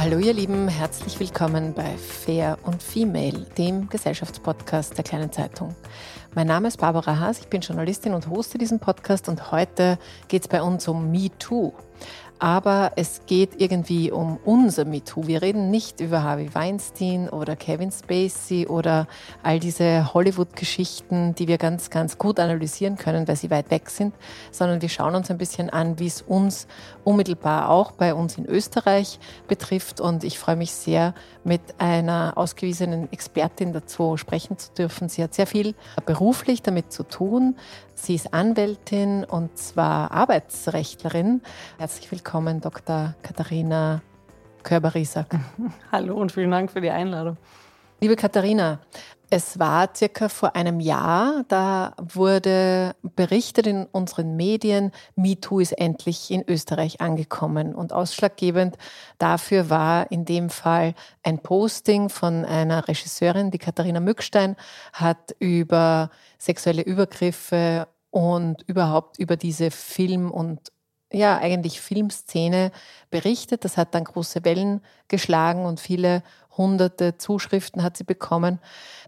Hallo ihr Lieben, herzlich willkommen bei Fair und Female, dem Gesellschaftspodcast der kleinen Zeitung. Mein Name ist Barbara Haas, ich bin Journalistin und hoste diesen Podcast und heute geht es bei uns um Me Too aber es geht irgendwie um unser MeToo. Wir reden nicht über Harvey Weinstein oder Kevin Spacey oder all diese Hollywood-Geschichten, die wir ganz, ganz gut analysieren können, weil sie weit weg sind, sondern wir schauen uns ein bisschen an, wie es uns unmittelbar auch bei uns in Österreich betrifft. Und ich freue mich sehr, mit einer ausgewiesenen Expertin dazu sprechen zu dürfen. Sie hat sehr viel beruflich damit zu tun. Sie ist Anwältin und zwar Arbeitsrechtlerin. Herzlich willkommen, Dr. Katharina Körber-Riesack. Hallo und vielen Dank für die Einladung. Liebe Katharina, es war circa vor einem Jahr, da wurde berichtet in unseren Medien, MeToo ist endlich in Österreich angekommen. Und ausschlaggebend dafür war in dem Fall ein Posting von einer Regisseurin, die Katharina Mückstein, hat über sexuelle Übergriffe und überhaupt über diese Film- und ja, eigentlich Filmszene berichtet. Das hat dann große Wellen geschlagen und viele hunderte Zuschriften hat sie bekommen.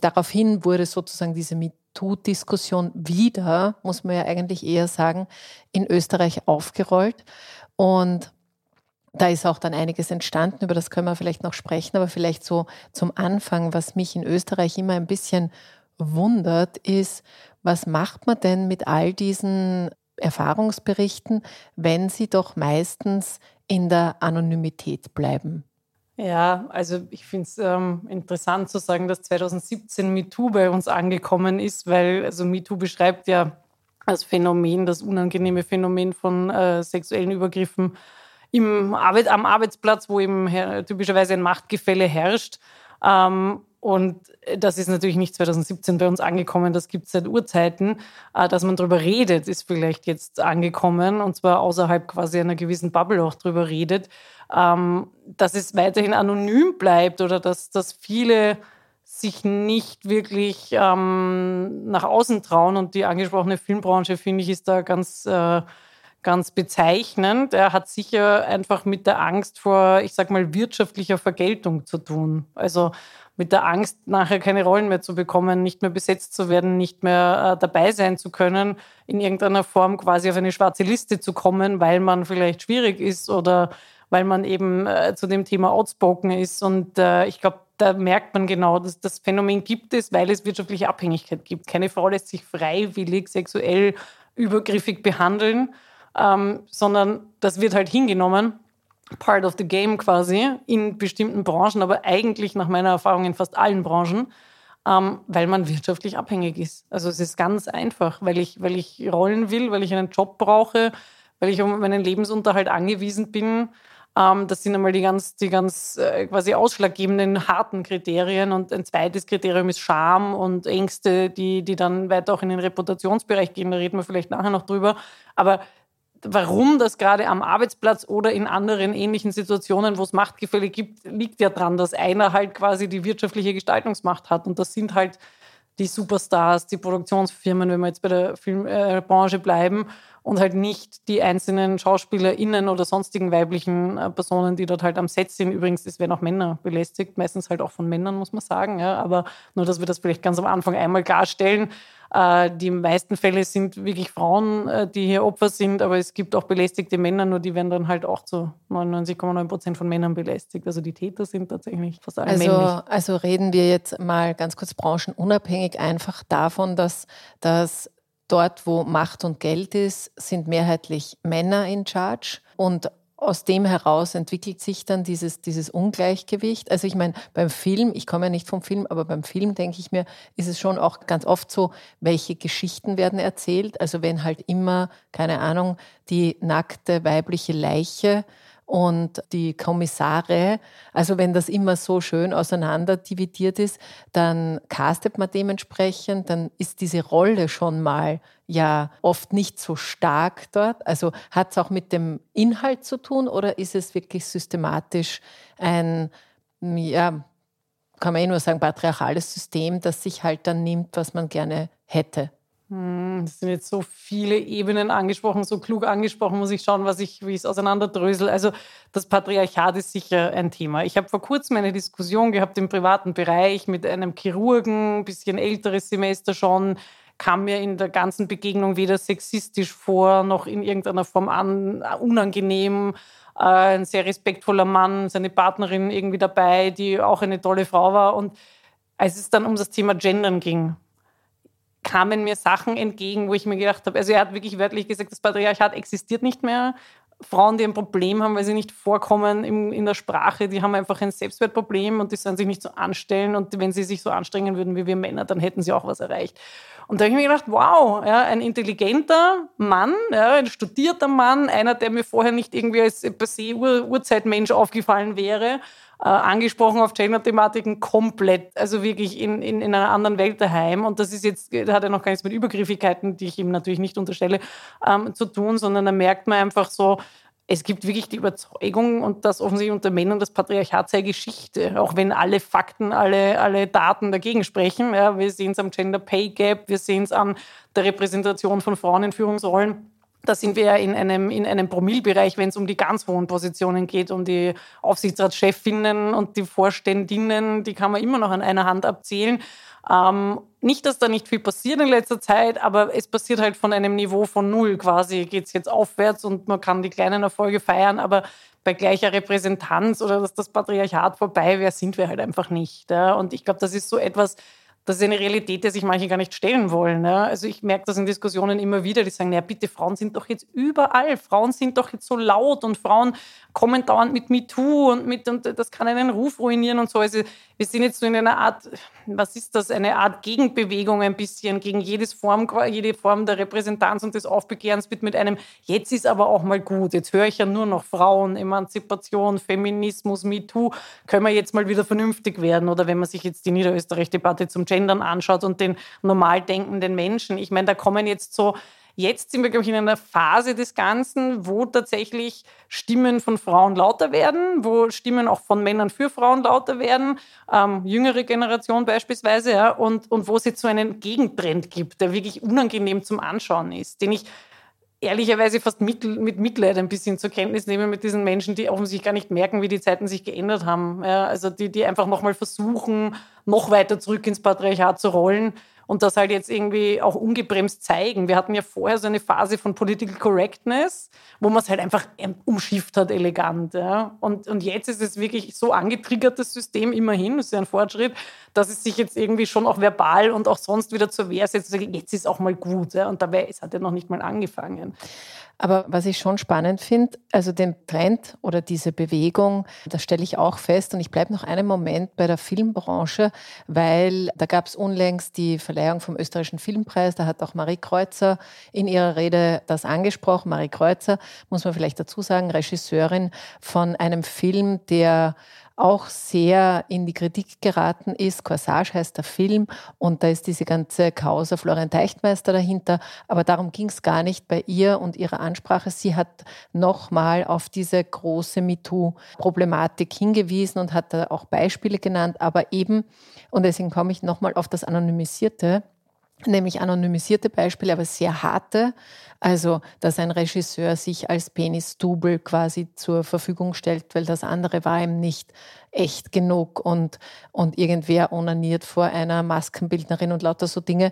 Daraufhin wurde sozusagen diese MeToo-Diskussion wieder, muss man ja eigentlich eher sagen, in Österreich aufgerollt. Und da ist auch dann einiges entstanden, über das können wir vielleicht noch sprechen, aber vielleicht so zum Anfang, was mich in Österreich immer ein bisschen wundert, ist, was macht man denn mit all diesen Erfahrungsberichten, wenn sie doch meistens in der Anonymität bleiben? Ja, also ich finde es ähm, interessant zu sagen, dass 2017 MeToo bei uns angekommen ist, weil also MeToo beschreibt ja das Phänomen, das unangenehme Phänomen von äh, sexuellen Übergriffen im Arbeit, am Arbeitsplatz, wo eben typischerweise ein Machtgefälle herrscht. Ähm, und das ist natürlich nicht 2017 bei uns angekommen, das gibt es seit Urzeiten. Äh, dass man darüber redet, ist vielleicht jetzt angekommen und zwar außerhalb quasi einer gewissen Bubble auch darüber redet. Ähm, dass es weiterhin anonym bleibt oder dass, dass viele sich nicht wirklich ähm, nach außen trauen. Und die angesprochene Filmbranche, finde ich, ist da ganz, äh, ganz bezeichnend. Er hat sicher einfach mit der Angst vor, ich sag mal, wirtschaftlicher Vergeltung zu tun. Also mit der Angst, nachher keine Rollen mehr zu bekommen, nicht mehr besetzt zu werden, nicht mehr äh, dabei sein zu können, in irgendeiner Form quasi auf eine schwarze Liste zu kommen, weil man vielleicht schwierig ist oder weil man eben äh, zu dem Thema outspoken ist. Und äh, ich glaube, da merkt man genau, dass das Phänomen gibt es, weil es wirtschaftliche Abhängigkeit gibt. Keine Frau lässt sich freiwillig sexuell übergriffig behandeln, ähm, sondern das wird halt hingenommen part of the game quasi in bestimmten Branchen, aber eigentlich nach meiner Erfahrung in fast allen Branchen, ähm, weil man wirtschaftlich abhängig ist. Also es ist ganz einfach, weil ich, weil ich rollen will, weil ich einen Job brauche, weil ich um meinen Lebensunterhalt angewiesen bin. Ähm, das sind einmal die ganz, die ganz äh, quasi ausschlaggebenden harten Kriterien. Und ein zweites Kriterium ist Scham und Ängste, die, die dann weiter auch in den Reputationsbereich gehen. Da reden wir vielleicht nachher noch drüber. Aber warum das gerade am Arbeitsplatz oder in anderen ähnlichen Situationen, wo es Machtgefälle gibt, liegt ja daran, dass einer halt quasi die wirtschaftliche Gestaltungsmacht hat. Und das sind halt die Superstars, die Produktionsfirmen, wenn wir jetzt bei der Filmbranche bleiben und halt nicht die einzelnen SchauspielerInnen oder sonstigen weiblichen äh, Personen, die dort halt am Set sind. Übrigens, es werden auch Männer belästigt, meistens halt auch von Männern, muss man sagen. Ja. Aber nur, dass wir das vielleicht ganz am Anfang einmal klarstellen. Äh, die meisten Fälle sind wirklich Frauen, äh, die hier Opfer sind, aber es gibt auch belästigte Männer, nur die werden dann halt auch zu 99,9 Prozent von Männern belästigt. Also die Täter sind tatsächlich fast alle also, männlich. Also reden wir jetzt mal ganz kurz branchenunabhängig einfach davon, dass, dass Dort, wo Macht und Geld ist, sind mehrheitlich Männer in Charge. Und aus dem heraus entwickelt sich dann dieses, dieses Ungleichgewicht. Also ich meine, beim Film, ich komme ja nicht vom Film, aber beim Film denke ich mir, ist es schon auch ganz oft so, welche Geschichten werden erzählt. Also wenn halt immer, keine Ahnung, die nackte weibliche Leiche und die Kommissare. Also wenn das immer so schön auseinander dividiert ist, dann castet man dementsprechend, dann ist diese Rolle schon mal ja oft nicht so stark dort. Also hat es auch mit dem Inhalt zu tun oder ist es wirklich systematisch ein, ja, kann man eh nur sagen, patriarchales System, das sich halt dann nimmt, was man gerne hätte? Hm, es sind jetzt so viele Ebenen angesprochen, so klug angesprochen, muss ich schauen, was ich, wie ich es auseinanderdrösel. Also das Patriarchat ist sicher ein Thema. Ich habe vor kurzem eine Diskussion gehabt im privaten Bereich mit einem Chirurgen, ein bisschen älteres Semester schon, kam mir in der ganzen Begegnung weder sexistisch vor, noch in irgendeiner Form an, unangenehm. Äh, ein sehr respektvoller Mann, seine Partnerin irgendwie dabei, die auch eine tolle Frau war. Und als es dann um das Thema Gendern ging, kamen mir Sachen entgegen, wo ich mir gedacht habe, also er hat wirklich wörtlich gesagt, das Patriarchat existiert nicht mehr. Frauen, die ein Problem haben, weil sie nicht vorkommen in, in der Sprache, die haben einfach ein Selbstwertproblem und die sollen sich nicht so anstellen. Und wenn sie sich so anstrengen würden wie wir Männer, dann hätten sie auch was erreicht. Und da habe ich mir gedacht, wow, ja, ein intelligenter Mann, ja, ein studierter Mann, einer, der mir vorher nicht irgendwie als per se Ur Urzeitmensch aufgefallen wäre, äh, angesprochen auf Gender-Thematiken komplett, also wirklich in, in, in einer anderen Welt daheim. Und das ist jetzt, da hat er noch gar nichts mit Übergriffigkeiten, die ich ihm natürlich nicht unterstelle, ähm, zu tun, sondern da merkt man einfach so, es gibt wirklich die Überzeugung und das offensichtlich unter Männern das Patriarchat sei Geschichte, auch wenn alle Fakten, alle, alle Daten dagegen sprechen. Ja, wir sehen es am Gender Pay Gap, wir sehen es an der Repräsentation von Frauen in Führungsrollen. Da sind wir ja in einem, in einem Promillbereich, wenn es um die ganz hohen Positionen geht, um die Aufsichtsratschefinnen und die Vorständinnen, die kann man immer noch an einer Hand abzählen. Ähm, nicht, dass da nicht viel passiert in letzter Zeit, aber es passiert halt von einem Niveau von null quasi, geht es jetzt aufwärts und man kann die kleinen Erfolge feiern, aber bei gleicher Repräsentanz oder dass das Patriarchat vorbei wäre, sind wir halt einfach nicht. Ja? Und ich glaube, das ist so etwas, das ist eine Realität, der sich manche gar nicht stellen wollen. Ja. Also ich merke das in Diskussionen immer wieder, die sagen, naja, bitte, Frauen sind doch jetzt überall, Frauen sind doch jetzt so laut und Frauen kommen dauernd mit MeToo und mit, und das kann einen Ruf ruinieren und so. Also wir sind jetzt so in einer Art, was ist das, eine Art Gegenbewegung ein bisschen gegen jedes Form, jede Form der Repräsentanz und des Aufbegehrens wird mit einem, jetzt ist aber auch mal gut, jetzt höre ich ja nur noch Frauen, Emanzipation, Feminismus, MeToo, können wir jetzt mal wieder vernünftig werden oder wenn man sich jetzt die Niederösterreich-Debatte zum Gendern anschaut und den normal denkenden Menschen, ich meine, da kommen jetzt so Jetzt sind wir, glaube ich, in einer Phase des Ganzen, wo tatsächlich Stimmen von Frauen lauter werden, wo Stimmen auch von Männern für Frauen lauter werden, ähm, jüngere Generation beispielsweise, ja, und, und wo es jetzt so einen Gegentrend gibt, der wirklich unangenehm zum Anschauen ist, den ich ehrlicherweise fast mit, mit Mitleid ein bisschen zur Kenntnis nehme mit diesen Menschen, die offensichtlich gar nicht merken, wie die Zeiten sich geändert haben. Ja, also die, die einfach nochmal versuchen, noch weiter zurück ins Patriarchat zu rollen und das halt jetzt irgendwie auch ungebremst zeigen. Wir hatten ja vorher so eine Phase von Political Correctness, wo man es halt einfach umschifft hat, elegant. Ja. Und, und jetzt ist es wirklich so angetriggert, das System immerhin, das ist ja ein Fortschritt, dass es sich jetzt irgendwie schon auch verbal und auch sonst wieder zur Wehr setzt. Jetzt ist auch mal gut. Ja. Und dabei, es hat ja noch nicht mal angefangen. Aber was ich schon spannend finde, also den Trend oder diese Bewegung, das stelle ich auch fest. Und ich bleibe noch einen Moment bei der Filmbranche, weil da gab es unlängst die Verleihung vom österreichischen Filmpreis. Da hat auch Marie Kreuzer in ihrer Rede das angesprochen. Marie Kreuzer, muss man vielleicht dazu sagen, Regisseurin von einem Film, der auch sehr in die Kritik geraten ist. Corsage heißt der Film und da ist diese ganze Causa Florian Teichtmeister dahinter. Aber darum ging es gar nicht bei ihr und ihrer Ansprache. Sie hat nochmal auf diese große MeToo-Problematik hingewiesen und hat da auch Beispiele genannt. Aber eben, und deswegen komme ich nochmal auf das Anonymisierte, nämlich anonymisierte Beispiele, aber sehr harte. Also, dass ein Regisseur sich als Penis-Double quasi zur Verfügung stellt, weil das andere war ihm nicht echt genug und, und irgendwer onaniert vor einer Maskenbildnerin und lauter so Dinge.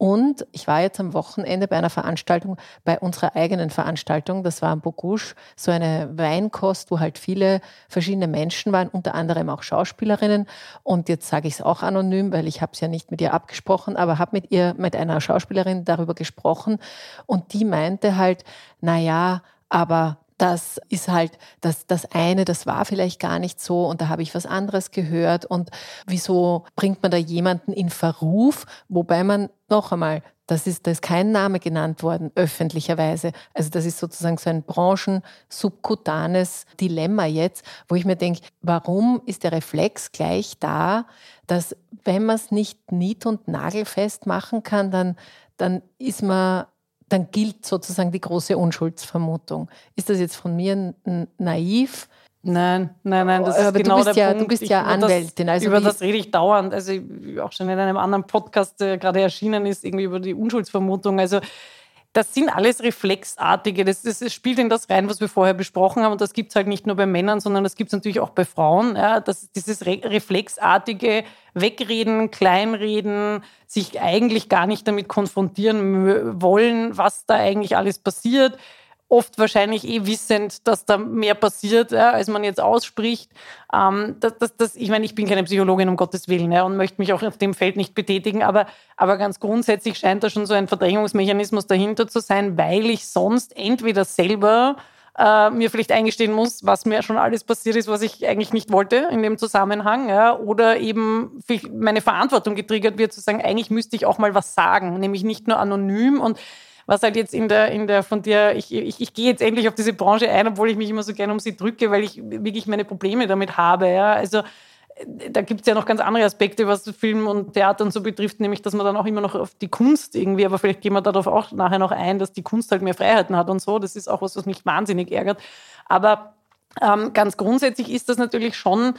Und ich war jetzt am Wochenende bei einer Veranstaltung, bei unserer eigenen Veranstaltung, das war am Bogusch, so eine Weinkost, wo halt viele verschiedene Menschen waren, unter anderem auch Schauspielerinnen. Und jetzt sage ich es auch anonym, weil ich habe es ja nicht mit ihr abgesprochen, aber habe mit ihr, mit einer Schauspielerin darüber gesprochen. Und die meinte halt, na ja, aber das ist halt das, das eine, das war vielleicht gar nicht so und da habe ich was anderes gehört und wieso bringt man da jemanden in Verruf, wobei man noch einmal, das ist, da ist kein Name genannt worden, öffentlicherweise. Also das ist sozusagen so ein branchensubkutanes Dilemma jetzt, wo ich mir denke, warum ist der Reflex gleich da, dass wenn man es nicht nied- und nagelfest machen kann, dann, dann ist man dann gilt sozusagen die große Unschuldsvermutung. Ist das jetzt von mir naiv? Nein, nein, nein, das ist Aber genau du bist der ja, Punkt. Du bist ja Anwältin. Das, also über das rede ich dauernd. Also auch schon in einem anderen Podcast, der gerade erschienen ist, irgendwie über die Unschuldsvermutung. Also das sind alles reflexartige. Das, das, das, spielt in das rein, was wir vorher besprochen haben. Und das gibt es halt nicht nur bei Männern, sondern das gibt es natürlich auch bei Frauen. Ja, das, dieses re reflexartige Wegreden, Kleinreden, sich eigentlich gar nicht damit konfrontieren wollen, was da eigentlich alles passiert oft wahrscheinlich eh wissend, dass da mehr passiert, ja, als man jetzt ausspricht. Ähm, das, das, das, ich meine, ich bin keine Psychologin, um Gottes Willen, ja, und möchte mich auch auf dem Feld nicht betätigen, aber, aber ganz grundsätzlich scheint da schon so ein Verdrängungsmechanismus dahinter zu sein, weil ich sonst entweder selber äh, mir vielleicht eingestehen muss, was mir schon alles passiert ist, was ich eigentlich nicht wollte in dem Zusammenhang, ja, oder eben meine Verantwortung getriggert wird, zu sagen, eigentlich müsste ich auch mal was sagen, nämlich nicht nur anonym und was halt jetzt in der, in der von dir, ich, ich, ich gehe jetzt endlich auf diese Branche ein, obwohl ich mich immer so gerne um sie drücke, weil ich wirklich meine Probleme damit habe. Ja? Also äh, da gibt es ja noch ganz andere Aspekte, was Film und Theater und so betrifft, nämlich dass man dann auch immer noch auf die Kunst irgendwie, aber vielleicht gehen wir darauf auch nachher noch ein, dass die Kunst halt mehr Freiheiten hat und so. Das ist auch was, was mich wahnsinnig ärgert. Aber ähm, ganz grundsätzlich ist das natürlich schon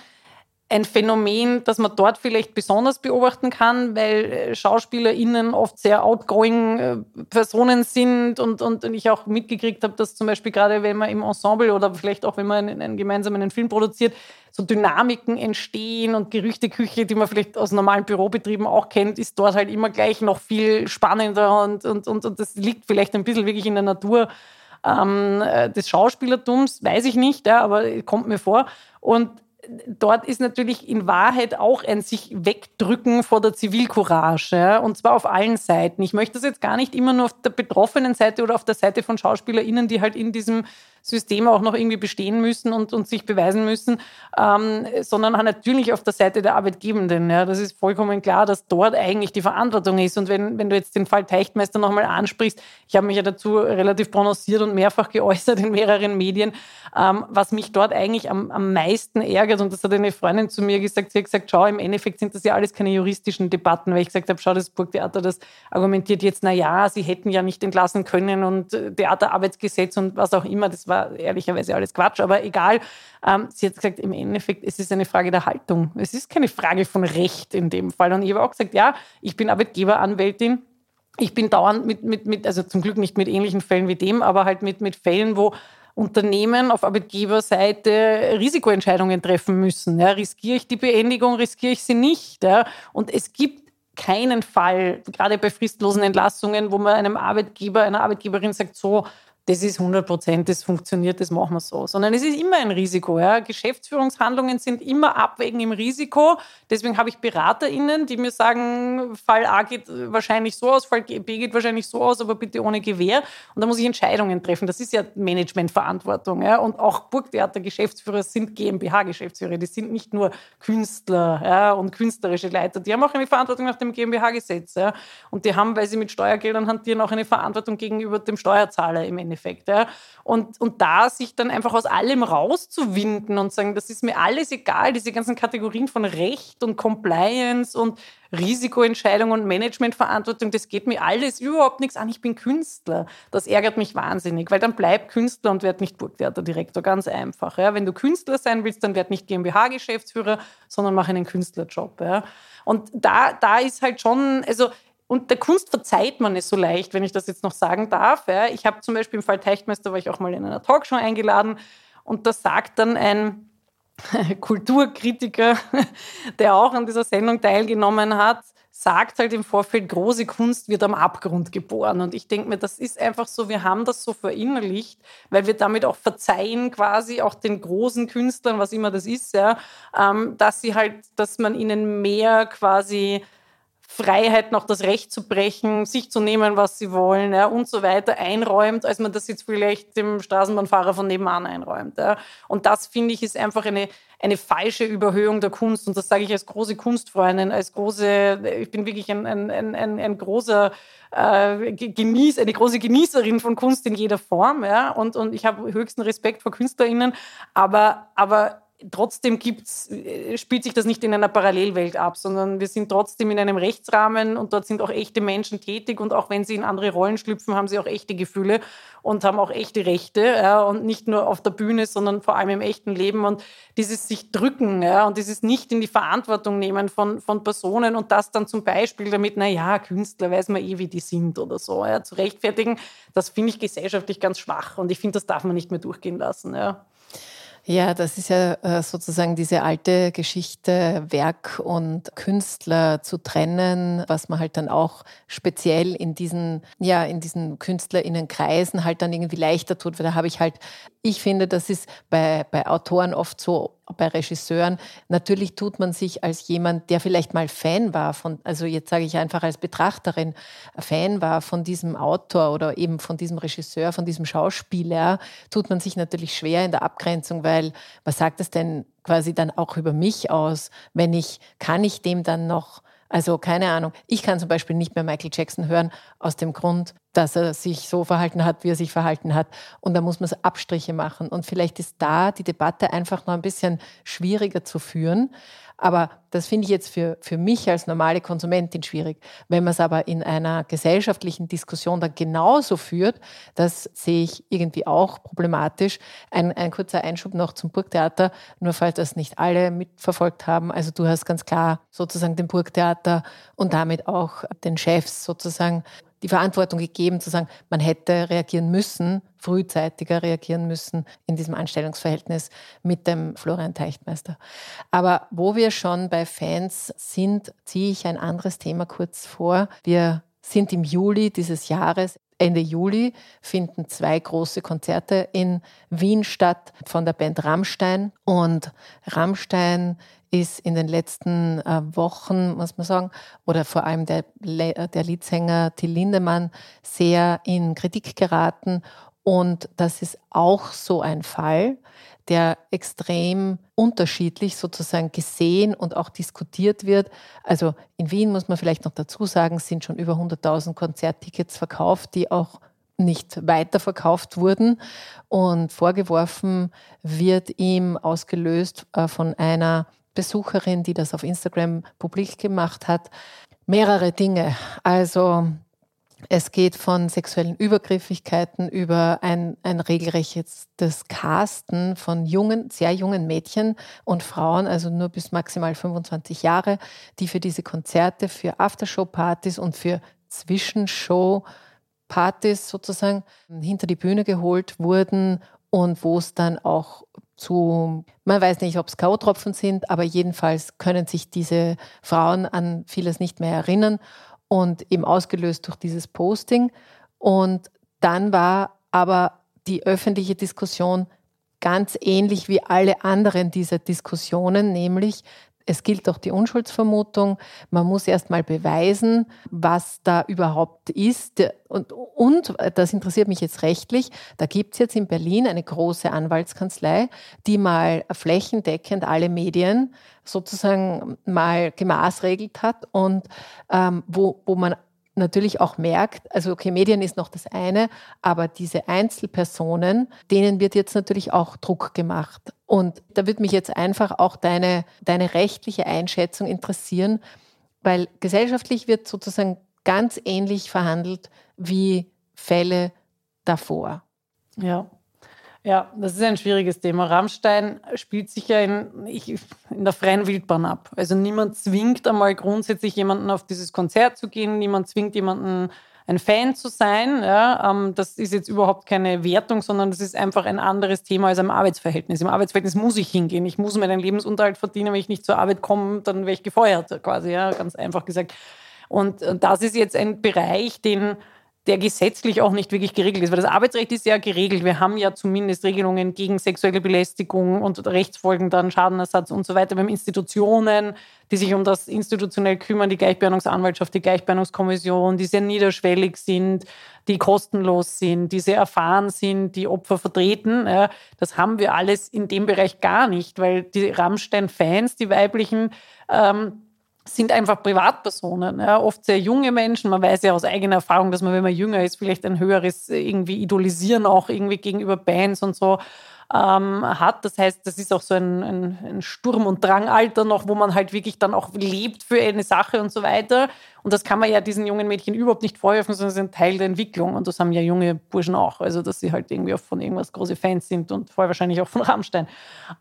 ein Phänomen, das man dort vielleicht besonders beobachten kann, weil äh, SchauspielerInnen oft sehr outgoing äh, Personen sind und, und ich auch mitgekriegt habe, dass zum Beispiel gerade wenn man im Ensemble oder vielleicht auch wenn man einen, einen gemeinsamen einen Film produziert, so Dynamiken entstehen und Gerüchteküche, die man vielleicht aus normalen Bürobetrieben auch kennt, ist dort halt immer gleich noch viel spannender und, und, und, und das liegt vielleicht ein bisschen wirklich in der Natur ähm, äh, des Schauspielertums, weiß ich nicht, ja, aber kommt mir vor. Und dort ist natürlich in Wahrheit auch ein sich wegdrücken vor der Zivilcourage, ja, und zwar auf allen Seiten. Ich möchte das jetzt gar nicht immer nur auf der betroffenen Seite oder auf der Seite von SchauspielerInnen, die halt in diesem System auch noch irgendwie bestehen müssen und, und sich beweisen müssen, ähm, sondern natürlich auf der Seite der Arbeitgebenden. Ja. Das ist vollkommen klar, dass dort eigentlich die Verantwortung ist. Und wenn, wenn du jetzt den Fall Teichtmeister nochmal ansprichst, ich habe mich ja dazu relativ prononciert und mehrfach geäußert in mehreren Medien, ähm, was mich dort eigentlich am, am meisten ärgert, und das hat eine Freundin zu mir gesagt, sie hat gesagt, schau, im Endeffekt sind das ja alles keine juristischen Debatten, weil ich gesagt habe, schau, das Burgtheater, das argumentiert jetzt, na ja, sie hätten ja nicht entlassen können und äh, Theaterarbeitsgesetz und was auch immer, das war ehrlicherweise alles Quatsch, aber egal. Ähm, sie hat gesagt, im Endeffekt, es ist eine Frage der Haltung. Es ist keine Frage von Recht in dem Fall. Und ich habe auch gesagt, ja, ich bin Arbeitgeberanwältin. Ich bin dauernd mit, mit, mit, also zum Glück nicht mit ähnlichen Fällen wie dem, aber halt mit, mit Fällen, wo Unternehmen auf Arbeitgeberseite Risikoentscheidungen treffen müssen. Ja, riskiere ich die Beendigung, riskiere ich sie nicht? Ja? Und es gibt keinen Fall, gerade bei fristlosen Entlassungen, wo man einem Arbeitgeber, einer Arbeitgeberin sagt, so, das ist 100 Prozent, das funktioniert, das machen wir so. Sondern es ist immer ein Risiko. Ja. Geschäftsführungshandlungen sind immer Abwägen im Risiko. Deswegen habe ich BeraterInnen, die mir sagen, Fall A geht wahrscheinlich so aus, Fall B geht wahrscheinlich so aus, aber bitte ohne Gewähr. Und da muss ich Entscheidungen treffen. Das ist ja Managementverantwortung. Ja. Und auch Burgtheater-Geschäftsführer sind GmbH-Geschäftsführer. Die sind nicht nur Künstler ja, und künstlerische Leiter. Die haben auch eine Verantwortung nach dem GmbH-Gesetz. Und die haben, weil sie mit Steuergeldern hantieren, auch eine Verantwortung gegenüber dem Steuerzahler im Endeffekt. Endeffekt. Ja. Und, und da sich dann einfach aus allem rauszuwinden und sagen, das ist mir alles egal, diese ganzen Kategorien von Recht und Compliance und Risikoentscheidung und Managementverantwortung, das geht mir alles überhaupt nichts an. Ich bin Künstler. Das ärgert mich wahnsinnig, weil dann bleib Künstler und werd nicht Burgtheaterdirektor. Ganz einfach. Ja. Wenn du Künstler sein willst, dann werd nicht GmbH-Geschäftsführer, sondern mach einen Künstlerjob. Ja. Und da, da ist halt schon, also und der Kunst verzeiht man es so leicht, wenn ich das jetzt noch sagen darf. Ja. Ich habe zum Beispiel im Fall Teichtmeister war ich auch mal in einer Talkshow eingeladen und da sagt dann ein Kulturkritiker, der auch an dieser Sendung teilgenommen hat, sagt halt im Vorfeld, große Kunst wird am Abgrund geboren. Und ich denke mir, das ist einfach so, wir haben das so verinnerlicht, weil wir damit auch verzeihen, quasi auch den großen Künstlern, was immer das ist, ja, ähm, dass sie halt, dass man ihnen mehr quasi Freiheit, noch das Recht zu brechen, sich zu nehmen, was sie wollen ja, und so weiter einräumt, als man das jetzt vielleicht dem Straßenbahnfahrer von nebenan einräumt. Ja. Und das, finde ich, ist einfach eine, eine falsche Überhöhung der Kunst. Und das sage ich als große Kunstfreundin, als große, ich bin wirklich ein, ein, ein, ein großer äh, Genieß, eine große Genießerin von Kunst in jeder Form. Ja. Und, und ich habe höchsten Respekt vor KünstlerInnen. Aber, aber trotzdem äh, spielt sich das nicht in einer Parallelwelt ab, sondern wir sind trotzdem in einem Rechtsrahmen und dort sind auch echte Menschen tätig und auch wenn sie in andere Rollen schlüpfen, haben sie auch echte Gefühle und haben auch echte Rechte ja, und nicht nur auf der Bühne, sondern vor allem im echten Leben und dieses sich drücken ja, und dieses nicht in die Verantwortung nehmen von, von Personen und das dann zum Beispiel damit, na ja, Künstler, weiß man eh, wie die sind oder so, ja, zu rechtfertigen, das finde ich gesellschaftlich ganz schwach und ich finde, das darf man nicht mehr durchgehen lassen. Ja. Ja, das ist ja äh, sozusagen diese alte Geschichte, Werk und Künstler zu trennen, was man halt dann auch speziell in diesen, ja, in diesen KünstlerInnenkreisen halt dann irgendwie leichter tut, weil da habe ich halt ich finde, das ist bei, bei Autoren oft so, bei Regisseuren. Natürlich tut man sich als jemand, der vielleicht mal Fan war von, also jetzt sage ich einfach als Betrachterin, Fan war von diesem Autor oder eben von diesem Regisseur, von diesem Schauspieler, tut man sich natürlich schwer in der Abgrenzung, weil was sagt es denn quasi dann auch über mich aus, wenn ich, kann ich dem dann noch also keine Ahnung. Ich kann zum Beispiel nicht mehr Michael Jackson hören aus dem Grund, dass er sich so verhalten hat, wie er sich verhalten hat. Und da muss man Abstriche machen. Und vielleicht ist da die Debatte einfach noch ein bisschen schwieriger zu führen. Aber das finde ich jetzt für, für mich als normale Konsumentin schwierig. Wenn man es aber in einer gesellschaftlichen Diskussion dann genauso führt, das sehe ich irgendwie auch problematisch. Ein, ein kurzer Einschub noch zum Burgtheater, nur falls das nicht alle mitverfolgt haben. Also du hast ganz klar sozusagen dem Burgtheater und damit auch den Chefs sozusagen die Verantwortung gegeben, zu sagen, man hätte reagieren müssen, frühzeitiger reagieren müssen in diesem Anstellungsverhältnis mit dem Florian Teichtmeister. Aber wo wir schon bei Fans sind, ziehe ich ein anderes Thema kurz vor. Wir sind im Juli dieses Jahres. Ende Juli finden zwei große Konzerte in Wien statt von der Band Rammstein. Und Rammstein ist in den letzten äh, Wochen, muss man sagen, oder vor allem der, der Leadsänger Till Lindemann sehr in Kritik geraten. Und das ist auch so ein Fall, der extrem unterschiedlich sozusagen gesehen und auch diskutiert wird. Also in Wien muss man vielleicht noch dazu sagen, sind schon über 100.000 Konzerttickets verkauft, die auch nicht weiterverkauft wurden. Und vorgeworfen wird ihm ausgelöst äh, von einer Besucherin, die das auf Instagram publik gemacht hat, mehrere Dinge. Also es geht von sexuellen Übergriffigkeiten über ein, ein regelrechtes Casten von jungen, sehr jungen Mädchen und Frauen, also nur bis maximal 25 Jahre, die für diese Konzerte, für Aftershow-Partys und für Zwischenshow-Partys sozusagen hinter die Bühne geholt wurden und wo es dann auch zu, man weiß nicht, ob es K.O.-Tropfen sind, aber jedenfalls können sich diese Frauen an vieles nicht mehr erinnern und eben ausgelöst durch dieses Posting. Und dann war aber die öffentliche Diskussion ganz ähnlich wie alle anderen dieser Diskussionen, nämlich es gilt auch die Unschuldsvermutung. Man muss erst mal beweisen, was da überhaupt ist. Und, und das interessiert mich jetzt rechtlich, da gibt es jetzt in Berlin eine große Anwaltskanzlei, die mal flächendeckend alle Medien sozusagen mal gemaßregelt hat und ähm, wo, wo man natürlich auch merkt, also okay, Medien ist noch das eine, aber diese Einzelpersonen, denen wird jetzt natürlich auch Druck gemacht. Und da würde mich jetzt einfach auch deine, deine rechtliche Einschätzung interessieren, weil gesellschaftlich wird sozusagen ganz ähnlich verhandelt wie Fälle davor. Ja. Ja, das ist ein schwieriges Thema. Rammstein spielt sich ja in, in der freien Wildbahn ab. Also niemand zwingt einmal grundsätzlich jemanden auf dieses Konzert zu gehen, niemand zwingt jemanden ein Fan zu sein. Ja, ähm, das ist jetzt überhaupt keine Wertung, sondern das ist einfach ein anderes Thema als im Arbeitsverhältnis. Im Arbeitsverhältnis muss ich hingehen. Ich muss meinen Lebensunterhalt verdienen. Wenn ich nicht zur Arbeit komme, dann wäre ich gefeuert, quasi, ja, ganz einfach gesagt. Und das ist jetzt ein Bereich, den der gesetzlich auch nicht wirklich geregelt ist. Weil das Arbeitsrecht ist ja geregelt. Wir haben ja zumindest Regelungen gegen sexuelle Belästigung und Rechtsfolgen, dann Schadenersatz und so weiter. Wir haben Institutionen, die sich um das institutionell kümmern, die Gleichbehandlungsanwaltschaft, die Gleichbehandlungskommission, die sehr niederschwellig sind, die kostenlos sind, die sehr erfahren sind, die Opfer vertreten. das haben wir alles in dem Bereich gar nicht, weil die Rammstein-Fans, die weiblichen, ähm, sind einfach Privatpersonen, ja, oft sehr junge Menschen. Man weiß ja aus eigener Erfahrung, dass man, wenn man jünger ist, vielleicht ein höheres irgendwie Idolisieren auch irgendwie gegenüber Bands und so ähm, hat. Das heißt, das ist auch so ein, ein, ein, Sturm- und Drangalter noch, wo man halt wirklich dann auch lebt für eine Sache und so weiter. Und das kann man ja diesen jungen Mädchen überhaupt nicht vorwerfen, sondern ist ein Teil der Entwicklung. Und das haben ja junge Burschen auch. Also, dass sie halt irgendwie auch von irgendwas große Fans sind und vorher wahrscheinlich auch von Rammstein.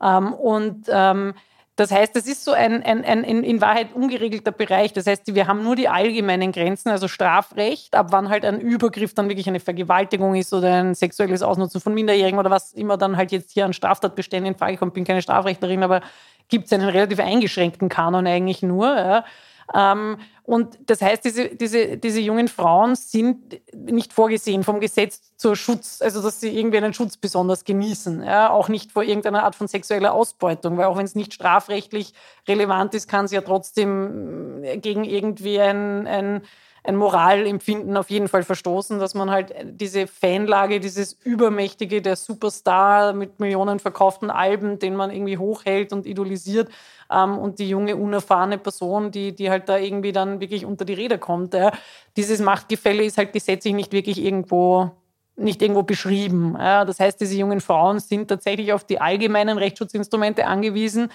Ähm, und ähm, das heißt, es ist so ein, ein, ein, in Wahrheit ungeregelter Bereich. Das heißt, wir haben nur die allgemeinen Grenzen, also Strafrecht, ab wann halt ein Übergriff dann wirklich eine Vergewaltigung ist oder ein sexuelles Ausnutzen von Minderjährigen oder was immer dann halt jetzt hier an Straftatbeständen in Frage kommt. Ich bin keine Strafrechtlerin, aber gibt es einen relativ eingeschränkten Kanon eigentlich nur. Ja. Ähm, und das heißt, diese, diese, diese jungen Frauen sind nicht vorgesehen vom Gesetz zur Schutz, also dass sie irgendwie einen Schutz besonders genießen. Ja? Auch nicht vor irgendeiner Art von sexueller Ausbeutung, weil auch wenn es nicht strafrechtlich relevant ist, kann es ja trotzdem gegen irgendwie ein, ein ein Moralempfinden auf jeden Fall verstoßen, dass man halt diese Fanlage, dieses Übermächtige, der Superstar mit Millionen verkauften Alben, den man irgendwie hochhält und idolisiert, ähm, und die junge, unerfahrene Person, die, die halt da irgendwie dann wirklich unter die Räder kommt. Ja. Dieses Machtgefälle ist halt gesetzlich nicht wirklich irgendwo nicht irgendwo beschrieben. Ja. Das heißt, diese jungen Frauen sind tatsächlich auf die allgemeinen Rechtsschutzinstrumente angewiesen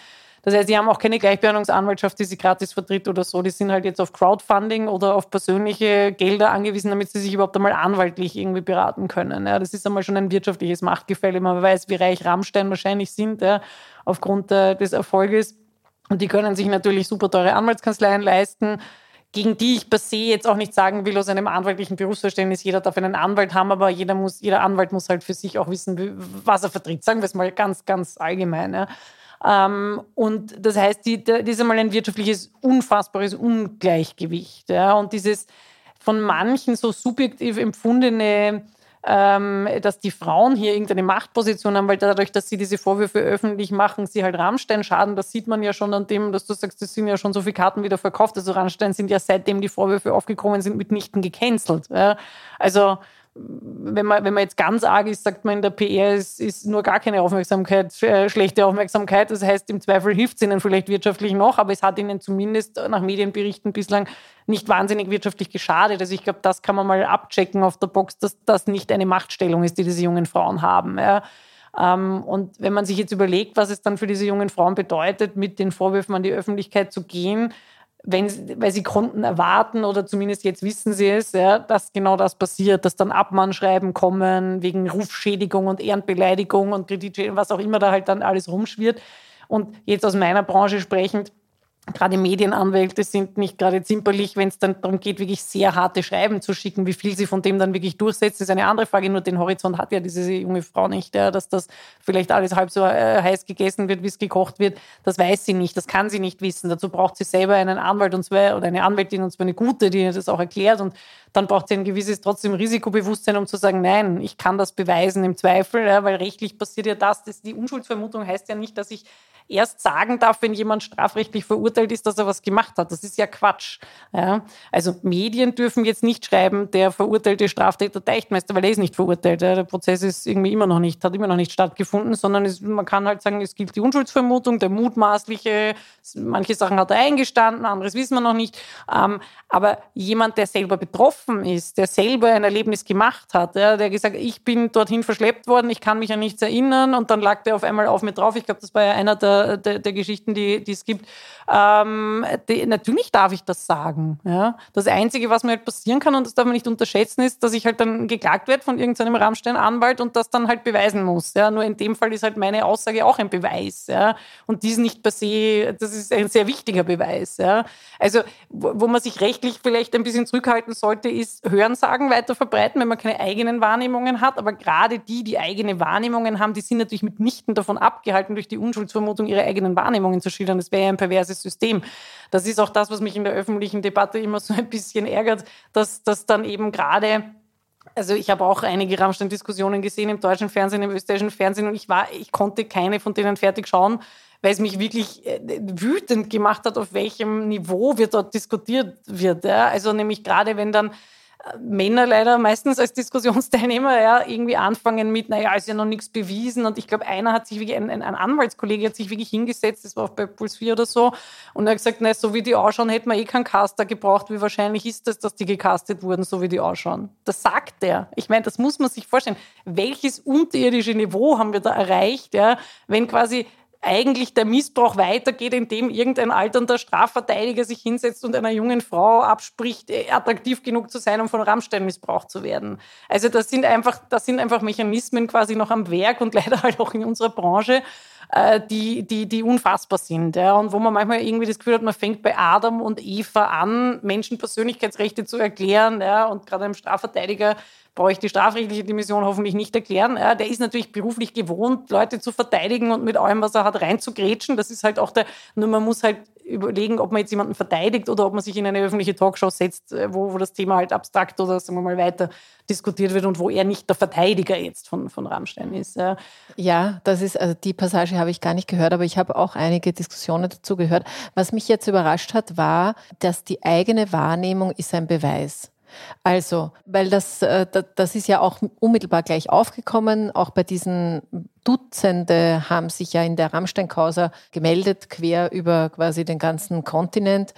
das heißt, die haben auch keine Gleichbehandlungsanwaltschaft, die sie gratis vertritt oder so. Die sind halt jetzt auf Crowdfunding oder auf persönliche Gelder angewiesen, damit sie sich überhaupt einmal anwaltlich irgendwie beraten können. Ja, das ist einmal schon ein wirtschaftliches Machtgefälle. Man weiß, wie reich Rammstein wahrscheinlich sind, ja, aufgrund äh, des Erfolges. Und die können sich natürlich super teure Anwaltskanzleien leisten gegen die ich per se jetzt auch nicht sagen will, aus einem anwaltlichen Berufsverständnis, jeder darf einen Anwalt haben, aber jeder, muss, jeder Anwalt muss halt für sich auch wissen, was er vertritt. Sagen wir es mal ganz, ganz allgemein. Ja. Ähm, und das heißt, die, das ist einmal ein wirtschaftliches, unfassbares Ungleichgewicht. Ja? Und dieses von manchen so subjektiv empfundene, ähm, dass die Frauen hier irgendeine Machtposition haben, weil dadurch, dass sie diese Vorwürfe öffentlich machen, sie halt Rammstein schaden. Das sieht man ja schon an dem, dass du sagst, es sind ja schon so viele Karten wieder verkauft. Also Rammstein sind ja seitdem die Vorwürfe aufgekommen sind, mitnichten gecancelt. Also wenn man, wenn man jetzt ganz arg ist, sagt man in der PR, es ist nur gar keine Aufmerksamkeit, äh, schlechte Aufmerksamkeit. Das heißt, im Zweifel hilft es ihnen vielleicht wirtschaftlich noch, aber es hat ihnen zumindest nach Medienberichten bislang nicht wahnsinnig wirtschaftlich geschadet. Also ich glaube, das kann man mal abchecken auf der Box, dass das nicht eine Machtstellung ist, die diese jungen Frauen haben. Ja. Ähm, und wenn man sich jetzt überlegt, was es dann für diese jungen Frauen bedeutet, mit den Vorwürfen an die Öffentlichkeit zu gehen, wenn, weil sie konnten erwarten oder zumindest jetzt wissen sie es, ja, dass genau das passiert, dass dann Abmannschreiben kommen wegen Rufschädigung und Ehrenbeleidigung und Kreditschädigung, was auch immer da halt dann alles rumschwirrt. Und jetzt aus meiner Branche sprechend, gerade Medienanwälte sind nicht gerade zimperlich, wenn es dann darum geht, wirklich sehr harte Schreiben zu schicken. Wie viel sie von dem dann wirklich durchsetzt, ist eine andere Frage. Nur den Horizont hat ja diese junge Frau nicht, ja, dass das vielleicht alles halb so äh, heiß gegessen wird, wie es gekocht wird. Das weiß sie nicht, das kann sie nicht wissen. Dazu braucht sie selber einen Anwalt und zwar, oder eine Anwältin und zwar eine gute, die das auch erklärt. Und dann braucht sie ein gewisses trotzdem Risikobewusstsein, um zu sagen, nein, ich kann das beweisen im Zweifel, ja, weil rechtlich passiert ja das, das. Die Unschuldsvermutung heißt ja nicht, dass ich erst sagen darf, wenn jemand strafrechtlich verurteilt ist, dass er was gemacht hat. Das ist ja Quatsch. Ja? Also Medien dürfen jetzt nicht schreiben, der verurteilte Straftäter Deichtmeister, weil er ist nicht verurteilt. Ja? Der Prozess ist irgendwie immer noch nicht, hat immer noch nicht stattgefunden, sondern es, man kann halt sagen, es gilt die Unschuldsvermutung, der mutmaßliche, manche Sachen hat er eingestanden, anderes wissen wir noch nicht. Ähm, aber jemand, der selber betroffen ist, der selber ein Erlebnis gemacht hat, ja, der gesagt, ich bin dorthin verschleppt worden, ich kann mich an nichts erinnern und dann lag der auf einmal auf mir drauf. Ich glaube, das war ja einer der, der, der Geschichten, die, die es gibt. Ähm, die, natürlich darf ich das sagen. Ja. Das Einzige, was mir halt passieren kann, und das darf man nicht unterschätzen, ist, dass ich halt dann geklagt werde von irgendeinem Rammstein-Anwalt und das dann halt beweisen muss. Ja. Nur in dem Fall ist halt meine Aussage auch ein Beweis. Ja. Und dies nicht per se, das ist ein sehr wichtiger Beweis. Ja. Also, wo, wo man sich rechtlich vielleicht ein bisschen zurückhalten sollte, ist Hörensagen weiter verbreiten, wenn man keine eigenen Wahrnehmungen hat. Aber gerade die, die eigene Wahrnehmungen haben, die sind natürlich mitnichten davon abgehalten, durch die Unschuldsvermutung ihre eigenen Wahrnehmungen zu schildern. Das wäre ja ein perverses System. Das ist auch das, was mich in der öffentlichen Debatte immer so ein bisschen ärgert, dass das dann eben gerade also ich habe auch einige Rammstein-Diskussionen gesehen im deutschen Fernsehen, im österreichischen Fernsehen und ich war, ich konnte keine von denen fertig schauen, weil es mich wirklich äh, wütend gemacht hat, auf welchem Niveau wir dort diskutiert wird. Ja? Also nämlich gerade wenn dann Männer leider meistens als Diskussionsteilnehmer ja, irgendwie anfangen mit, naja, ist ja noch nichts bewiesen. Und ich glaube, einer hat sich wirklich, ein, ein Anwaltskollege hat sich wirklich hingesetzt, das war auch bei Puls 4 oder so, und er hat gesagt, na, so wie die ausschauen, hätten wir eh keinen Caster gebraucht. Wie wahrscheinlich ist es, dass die gecastet wurden, so wie die ausschauen? Das sagt er. Ich meine, das muss man sich vorstellen. Welches unterirdische Niveau haben wir da erreicht, ja, wenn quasi eigentlich der Missbrauch weitergeht, indem irgendein alternder Strafverteidiger sich hinsetzt und einer jungen Frau abspricht, äh, attraktiv genug zu sein, um von Rammstein missbraucht zu werden. Also das sind einfach, das sind einfach Mechanismen quasi noch am Werk und leider halt auch in unserer Branche, äh, die, die, die unfassbar sind. Ja, und wo man manchmal irgendwie das Gefühl hat, man fängt bei Adam und Eva an, Menschen Persönlichkeitsrechte zu erklären. Ja, und gerade einem Strafverteidiger brauche ich die strafrechtliche Dimension hoffentlich nicht erklären. Ja, der ist natürlich beruflich gewohnt, Leute zu verteidigen und mit allem, was er hat, reinzugrätschen. Das ist halt auch der, nur man muss halt überlegen, ob man jetzt jemanden verteidigt oder ob man sich in eine öffentliche Talkshow setzt, äh, wo, wo das Thema halt abstrakt oder sagen wir mal weiter diskutiert wird und wo er nicht der Verteidiger jetzt von, von Rammstein ist. Ja. ja, das ist, also die Passage habe ich gar nicht gehört, aber ich habe auch einige Diskussionen dazu gehört. Was mich jetzt überrascht hat, war, dass die eigene Wahrnehmung ist ein Beweis. Also, weil das, äh, das ist ja auch unmittelbar gleich aufgekommen. Auch bei diesen Dutzende haben sich ja in der Rammstein-Causa gemeldet, quer über quasi den ganzen Kontinent.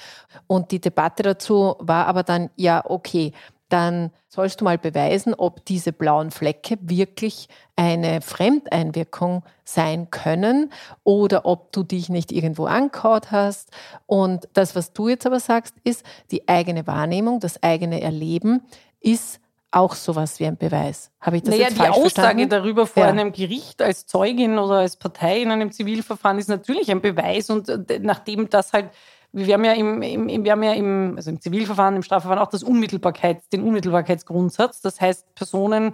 Und die Debatte dazu war aber dann, ja, okay, dann sollst du mal beweisen, ob diese blauen Flecke wirklich eine Fremdeinwirkung sein können oder ob du dich nicht irgendwo ankaut hast. Und das, was du jetzt aber sagst, ist, die eigene Wahrnehmung, das eigene Erleben ist auch sowas wie ein Beweis. Habe ich das naja, jetzt falsch die Aussage verstanden? darüber vor ja. einem Gericht als Zeugin oder als Partei in einem Zivilverfahren ist natürlich ein Beweis und äh, nachdem das halt wir haben ja im, im, wir haben ja im, also im Zivilverfahren, im Strafverfahren auch das Unmittelbarkeits, den Unmittelbarkeitsgrundsatz. Das heißt, Personen,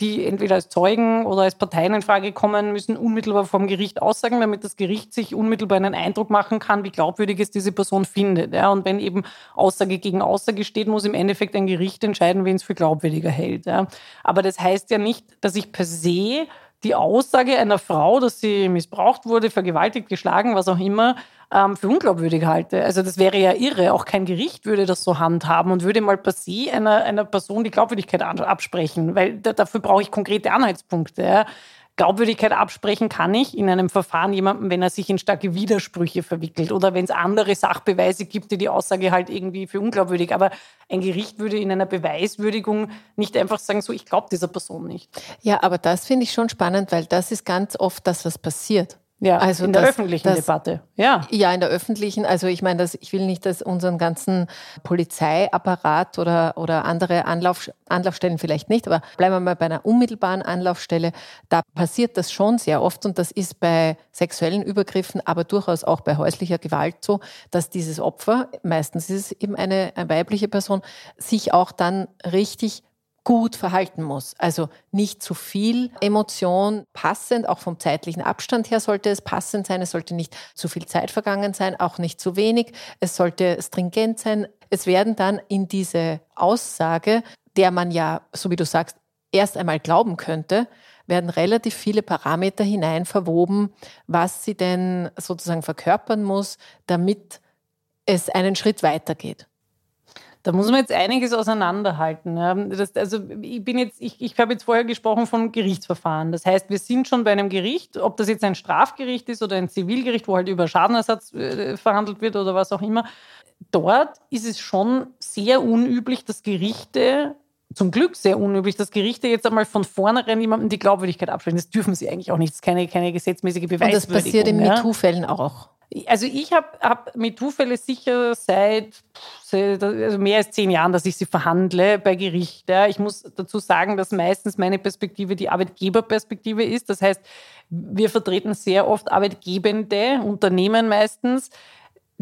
die entweder als Zeugen oder als Parteien in Frage kommen, müssen unmittelbar vom Gericht aussagen, damit das Gericht sich unmittelbar einen Eindruck machen kann, wie glaubwürdig es diese Person findet. Ja, und wenn eben Aussage gegen Aussage steht, muss im Endeffekt ein Gericht entscheiden, wen es für glaubwürdiger hält. Ja. Aber das heißt ja nicht, dass ich per se die Aussage einer Frau, dass sie missbraucht wurde, vergewaltigt, geschlagen, was auch immer, ähm, für unglaubwürdig halte. Also das wäre ja irre. Auch kein Gericht würde das so handhaben und würde mal per se einer, einer Person die Glaubwürdigkeit absprechen, weil da, dafür brauche ich konkrete Anhaltspunkte. Ja. Glaubwürdigkeit absprechen kann ich in einem Verfahren jemandem, wenn er sich in starke Widersprüche verwickelt oder wenn es andere Sachbeweise gibt, die die Aussage halt irgendwie für unglaubwürdig. Aber ein Gericht würde in einer Beweiswürdigung nicht einfach sagen, so ich glaube dieser Person nicht. Ja, aber das finde ich schon spannend, weil das ist ganz oft das, was passiert. Ja, also in der das, öffentlichen das, Debatte. Ja. ja, in der öffentlichen. Also ich meine, dass ich will nicht, dass unseren ganzen Polizeiapparat oder, oder andere Anlauf, Anlaufstellen vielleicht nicht, aber bleiben wir mal bei einer unmittelbaren Anlaufstelle. Da passiert das schon sehr oft und das ist bei sexuellen Übergriffen, aber durchaus auch bei häuslicher Gewalt so, dass dieses Opfer, meistens ist es eben eine, eine weibliche Person, sich auch dann richtig gut verhalten muss. Also nicht zu viel Emotion, passend, auch vom zeitlichen Abstand her sollte es passend sein. Es sollte nicht zu viel Zeit vergangen sein, auch nicht zu wenig. Es sollte stringent sein. Es werden dann in diese Aussage, der man ja, so wie du sagst, erst einmal glauben könnte, werden relativ viele Parameter hinein verwoben, was sie denn sozusagen verkörpern muss, damit es einen Schritt weitergeht. Da muss man jetzt einiges auseinanderhalten. Das, also ich bin jetzt, ich, ich habe jetzt vorher gesprochen von Gerichtsverfahren. Das heißt, wir sind schon bei einem Gericht, ob das jetzt ein Strafgericht ist oder ein Zivilgericht, wo halt über Schadenersatz äh, verhandelt wird oder was auch immer. Dort ist es schon sehr unüblich, dass Gerichte zum Glück sehr unüblich, dass Gerichte jetzt einmal von vornherein jemandem die Glaubwürdigkeit absprechen. Das dürfen sie eigentlich auch nicht. Das ist keine, keine gesetzmäßige Beweiswürdigung. Und das passiert in MeToo-Fällen auch. Also ich habe hab MeToo-Fälle sicher seit also mehr als zehn Jahren, dass ich sie verhandle bei Gericht. Ich muss dazu sagen, dass meistens meine Perspektive die Arbeitgeberperspektive ist. Das heißt, wir vertreten sehr oft Arbeitgebende, Unternehmen meistens,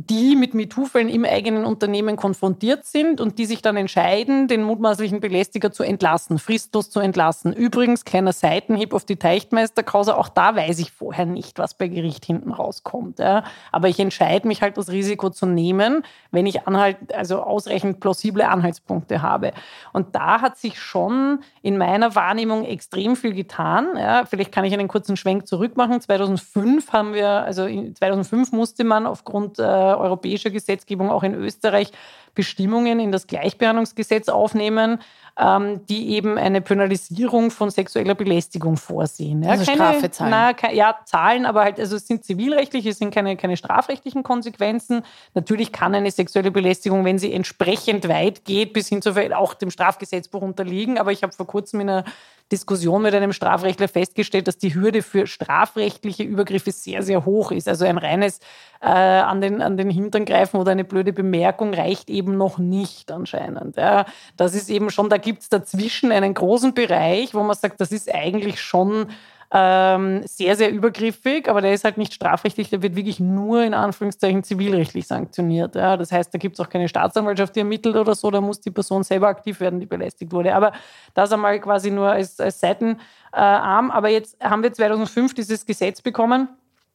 die mit MeToo-Fällen im eigenen Unternehmen konfrontiert sind und die sich dann entscheiden, den mutmaßlichen Belästiger zu entlassen, fristlos zu entlassen. Übrigens, kleiner Seitenhieb auf die Teichtmeisterkause, auch da weiß ich vorher nicht, was bei Gericht hinten rauskommt. Ja. Aber ich entscheide mich halt, das Risiko zu nehmen, wenn ich Anhalt, also ausreichend plausible Anhaltspunkte habe. Und da hat sich schon in meiner Wahrnehmung extrem viel getan. Ja. Vielleicht kann ich einen kurzen Schwenk zurückmachen. 2005 haben wir, also 2005 musste man aufgrund äh, europäischer Gesetzgebung auch in Österreich Bestimmungen in das Gleichbehandlungsgesetz aufnehmen, ähm, die eben eine Penalisierung von sexueller Belästigung vorsehen. Ja, also keine, Strafe zahlen. Na, ke, ja, zahlen, aber halt, also es sind zivilrechtliche, es sind keine, keine strafrechtlichen Konsequenzen. Natürlich kann eine sexuelle Belästigung, wenn sie entsprechend weit geht, bis hin zu auch dem Strafgesetzbuch unterliegen. Aber ich habe vor kurzem in einer Diskussion mit einem Strafrechtler festgestellt, dass die Hürde für strafrechtliche Übergriffe sehr, sehr hoch ist. Also ein reines äh, an, den, an den Hintern greifen oder eine blöde Bemerkung reicht eben noch nicht anscheinend. Ja, das ist eben schon, da gibt es dazwischen einen großen Bereich, wo man sagt, das ist eigentlich schon ähm, sehr, sehr übergriffig, aber der ist halt nicht strafrechtlich, der wird wirklich nur in Anführungszeichen zivilrechtlich sanktioniert. Ja. Das heißt, da gibt es auch keine Staatsanwaltschaft, die ermittelt oder so, da muss die Person selber aktiv werden, die belästigt wurde. Aber das einmal quasi nur als, als Seitenarm. Aber jetzt haben wir 2005 dieses Gesetz bekommen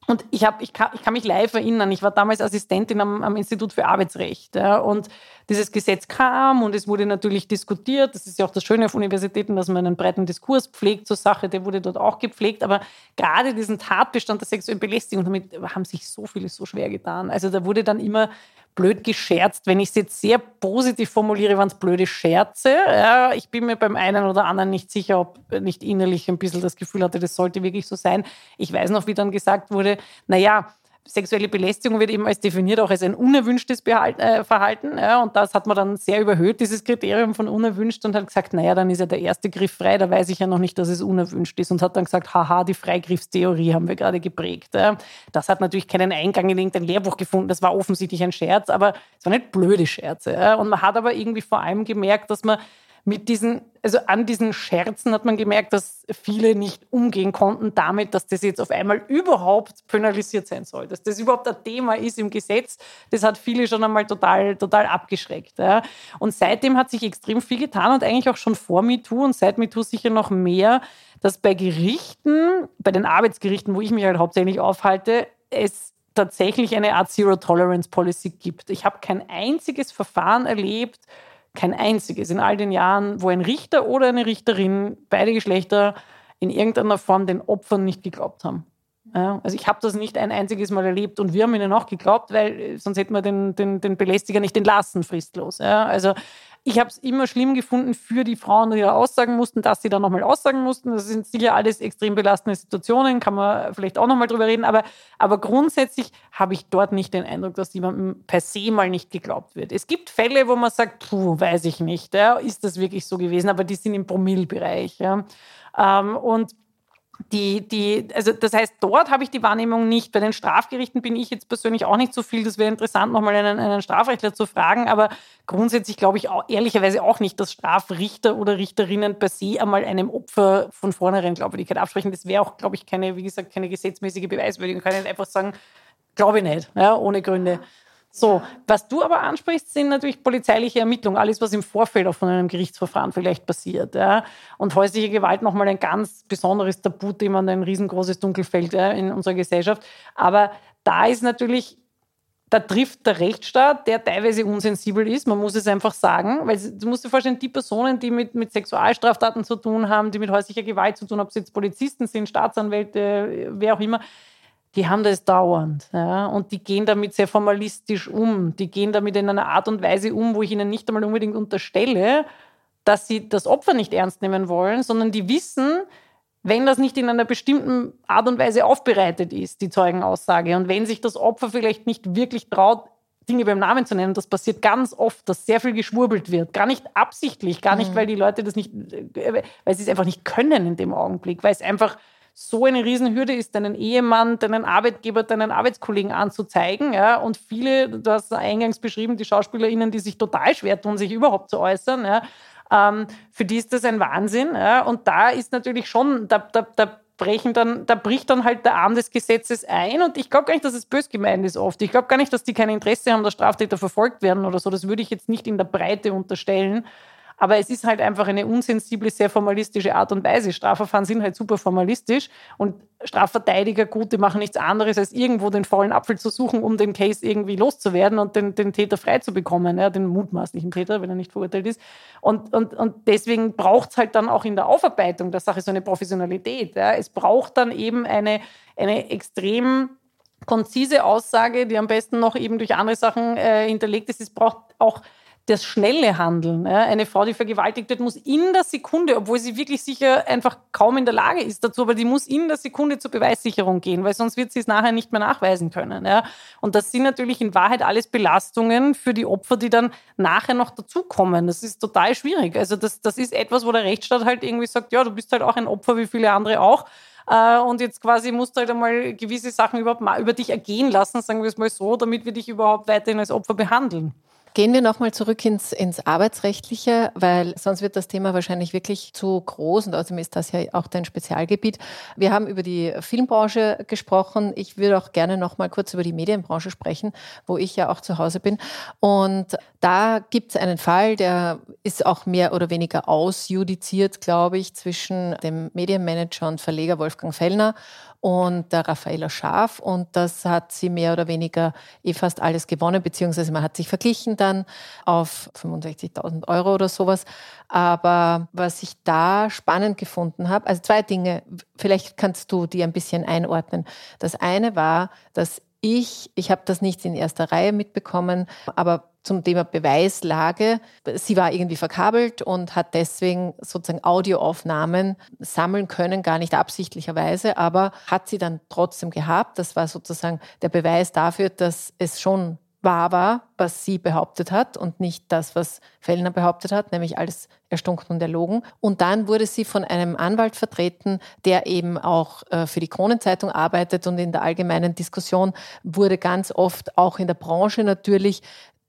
und ich, hab, ich, kann, ich kann mich live erinnern, ich war damals Assistentin am, am Institut für Arbeitsrecht. Ja, und dieses Gesetz kam und es wurde natürlich diskutiert. Das ist ja auch das Schöne auf Universitäten, dass man einen breiten Diskurs pflegt zur Sache. Der wurde dort auch gepflegt. Aber gerade diesen Tatbestand der sexuellen Belästigung, damit haben sich so viele so schwer getan. Also da wurde dann immer blöd gescherzt. Wenn ich es jetzt sehr positiv formuliere, waren es blöde Scherze. Ja, ich bin mir beim einen oder anderen nicht sicher, ob nicht innerlich ein bisschen das Gefühl hatte, das sollte wirklich so sein. Ich weiß noch, wie dann gesagt wurde, naja, sexuelle Belästigung wird eben als definiert auch als ein unerwünschtes äh, Verhalten. Ja, und das hat man dann sehr überhöht, dieses Kriterium von unerwünscht, und hat gesagt, naja, dann ist ja der erste Griff frei, da weiß ich ja noch nicht, dass es unerwünscht ist. Und hat dann gesagt, haha, die Freigriffstheorie haben wir gerade geprägt. Ja. Das hat natürlich keinen Eingang in irgendein Lehrbuch gefunden, das war offensichtlich ein Scherz, aber es waren nicht blöde Scherze. Ja. Und man hat aber irgendwie vor allem gemerkt, dass man mit diesen, also an diesen Scherzen hat man gemerkt, dass viele nicht umgehen konnten damit, dass das jetzt auf einmal überhaupt penalisiert sein soll, dass das überhaupt ein Thema ist im Gesetz. Das hat viele schon einmal total, total abgeschreckt. Ja. Und seitdem hat sich extrem viel getan und eigentlich auch schon vor MeToo und seit MeToo sicher noch mehr, dass bei Gerichten, bei den Arbeitsgerichten, wo ich mich halt hauptsächlich aufhalte, es tatsächlich eine Art Zero Tolerance Policy gibt. Ich habe kein einziges Verfahren erlebt, kein einziges in all den Jahren, wo ein Richter oder eine Richterin, beide Geschlechter, in irgendeiner Form den Opfern nicht geglaubt haben. Ja, also ich habe das nicht ein einziges Mal erlebt und wir haben ihnen auch geglaubt, weil äh, sonst hätten wir den, den, den Belästiger nicht entlassen, fristlos. Ja, also ich habe es immer schlimm gefunden für die Frauen, die da aussagen mussten, dass sie da nochmal aussagen mussten. Das sind sicher alles extrem belastende Situationen, kann man vielleicht auch nochmal drüber reden. Aber, aber grundsätzlich habe ich dort nicht den Eindruck, dass jemandem per se mal nicht geglaubt wird. Es gibt Fälle, wo man sagt, puh, weiß ich nicht, ja, ist das wirklich so gewesen? Aber die sind im Promillbereich. Ja. Ähm, und die, die, also das heißt, dort habe ich die Wahrnehmung nicht. Bei den Strafgerichten bin ich jetzt persönlich auch nicht so viel. Das wäre interessant, nochmal einen, einen Strafrechtler zu fragen. Aber grundsätzlich glaube ich auch, ehrlicherweise auch nicht, dass Strafrichter oder Richterinnen per se einmal einem Opfer von vornherein Glaubwürdigkeit absprechen. Das wäre auch, glaube ich, keine, wie gesagt, keine gesetzmäßige Beweiswürdigung. Man kann nicht einfach sagen, glaube ich nicht, ja, ohne Gründe. So, was du aber ansprichst, sind natürlich polizeiliche Ermittlungen, alles, was im Vorfeld auch von einem Gerichtsverfahren vielleicht passiert. Ja. Und häusliche Gewalt nochmal ein ganz besonderes Tabuthema und ein riesengroßes Dunkelfeld ja, in unserer Gesellschaft. Aber da ist natürlich da trifft der Rechtsstaat, der teilweise unsensibel ist, man muss es einfach sagen, weil du musst dir vorstellen, die Personen, die mit, mit Sexualstraftaten zu tun haben, die mit häuslicher Gewalt zu tun haben, ob es jetzt Polizisten sind, Staatsanwälte, wer auch immer, die haben das dauernd. Ja? Und die gehen damit sehr formalistisch um. Die gehen damit in einer Art und Weise um, wo ich ihnen nicht einmal unbedingt unterstelle, dass sie das Opfer nicht ernst nehmen wollen, sondern die wissen, wenn das nicht in einer bestimmten Art und Weise aufbereitet ist, die Zeugenaussage, und wenn sich das Opfer vielleicht nicht wirklich traut, Dinge beim Namen zu nennen, das passiert ganz oft, dass sehr viel geschwurbelt wird. Gar nicht absichtlich, gar nicht, mhm. weil die Leute das nicht, weil sie es einfach nicht können in dem Augenblick, weil es einfach so eine Riesenhürde ist, deinen Ehemann, deinen Arbeitgeber, deinen Arbeitskollegen anzuzeigen. Ja? Und viele, du hast eingangs beschrieben, die SchauspielerInnen, die sich total schwer tun, sich überhaupt zu äußern. Ja? Ähm, für die ist das ein Wahnsinn. Ja? Und da ist natürlich schon, da, da, da brechen dann, da bricht dann halt der Arm des Gesetzes ein. Und ich glaube gar nicht, dass es bös gemeint ist oft. Ich glaube gar nicht, dass die kein Interesse haben, dass Straftäter verfolgt werden oder so. Das würde ich jetzt nicht in der Breite unterstellen. Aber es ist halt einfach eine unsensible, sehr formalistische Art und Weise. Strafverfahren sind halt super formalistisch und Strafverteidiger, gut, die machen nichts anderes, als irgendwo den faulen Apfel zu suchen, um den Case irgendwie loszuwerden und den, den Täter frei zu bekommen, ja, den mutmaßlichen Täter, wenn er nicht verurteilt ist. Und, und, und deswegen braucht es halt dann auch in der Aufarbeitung der Sache so eine Professionalität. Ja. Es braucht dann eben eine, eine extrem konzise Aussage, die am besten noch eben durch andere Sachen äh, hinterlegt ist. Es braucht auch das schnelle Handeln. Eine Frau, die vergewaltigt wird, muss in der Sekunde, obwohl sie wirklich sicher einfach kaum in der Lage ist dazu, aber die muss in der Sekunde zur Beweissicherung gehen, weil sonst wird sie es nachher nicht mehr nachweisen können. Und das sind natürlich in Wahrheit alles Belastungen für die Opfer, die dann nachher noch dazukommen. Das ist total schwierig. Also das, das ist etwas, wo der Rechtsstaat halt irgendwie sagt, ja, du bist halt auch ein Opfer wie viele andere auch. Äh, und jetzt quasi musst du halt einmal gewisse Sachen überhaupt mal über dich ergehen lassen, sagen wir es mal so, damit wir dich überhaupt weiterhin als Opfer behandeln. Gehen wir nochmal zurück ins, ins Arbeitsrechtliche, weil sonst wird das Thema wahrscheinlich wirklich zu groß und außerdem ist das ja auch dein Spezialgebiet. Wir haben über die Filmbranche gesprochen. Ich würde auch gerne nochmal kurz über die Medienbranche sprechen, wo ich ja auch zu Hause bin. Und da gibt es einen Fall, der ist auch mehr oder weniger ausjudiziert, glaube ich, zwischen dem Medienmanager und Verleger Wolfgang Fellner und der Raffaella Schaf. Und das hat sie mehr oder weniger eh fast alles gewonnen, beziehungsweise man hat sich verglichen dann auf 65.000 Euro oder sowas. Aber was ich da spannend gefunden habe, also zwei Dinge, vielleicht kannst du die ein bisschen einordnen. Das eine war, dass ich, ich habe das nicht in erster Reihe mitbekommen, aber zum Thema Beweislage. Sie war irgendwie verkabelt und hat deswegen sozusagen Audioaufnahmen sammeln können, gar nicht absichtlicherweise, aber hat sie dann trotzdem gehabt. Das war sozusagen der Beweis dafür, dass es schon wahr war, was sie behauptet hat und nicht das, was Fellner behauptet hat, nämlich alles erstunken und erlogen. Und dann wurde sie von einem Anwalt vertreten, der eben auch äh, für die Kronenzeitung arbeitet und in der allgemeinen Diskussion wurde ganz oft auch in der Branche natürlich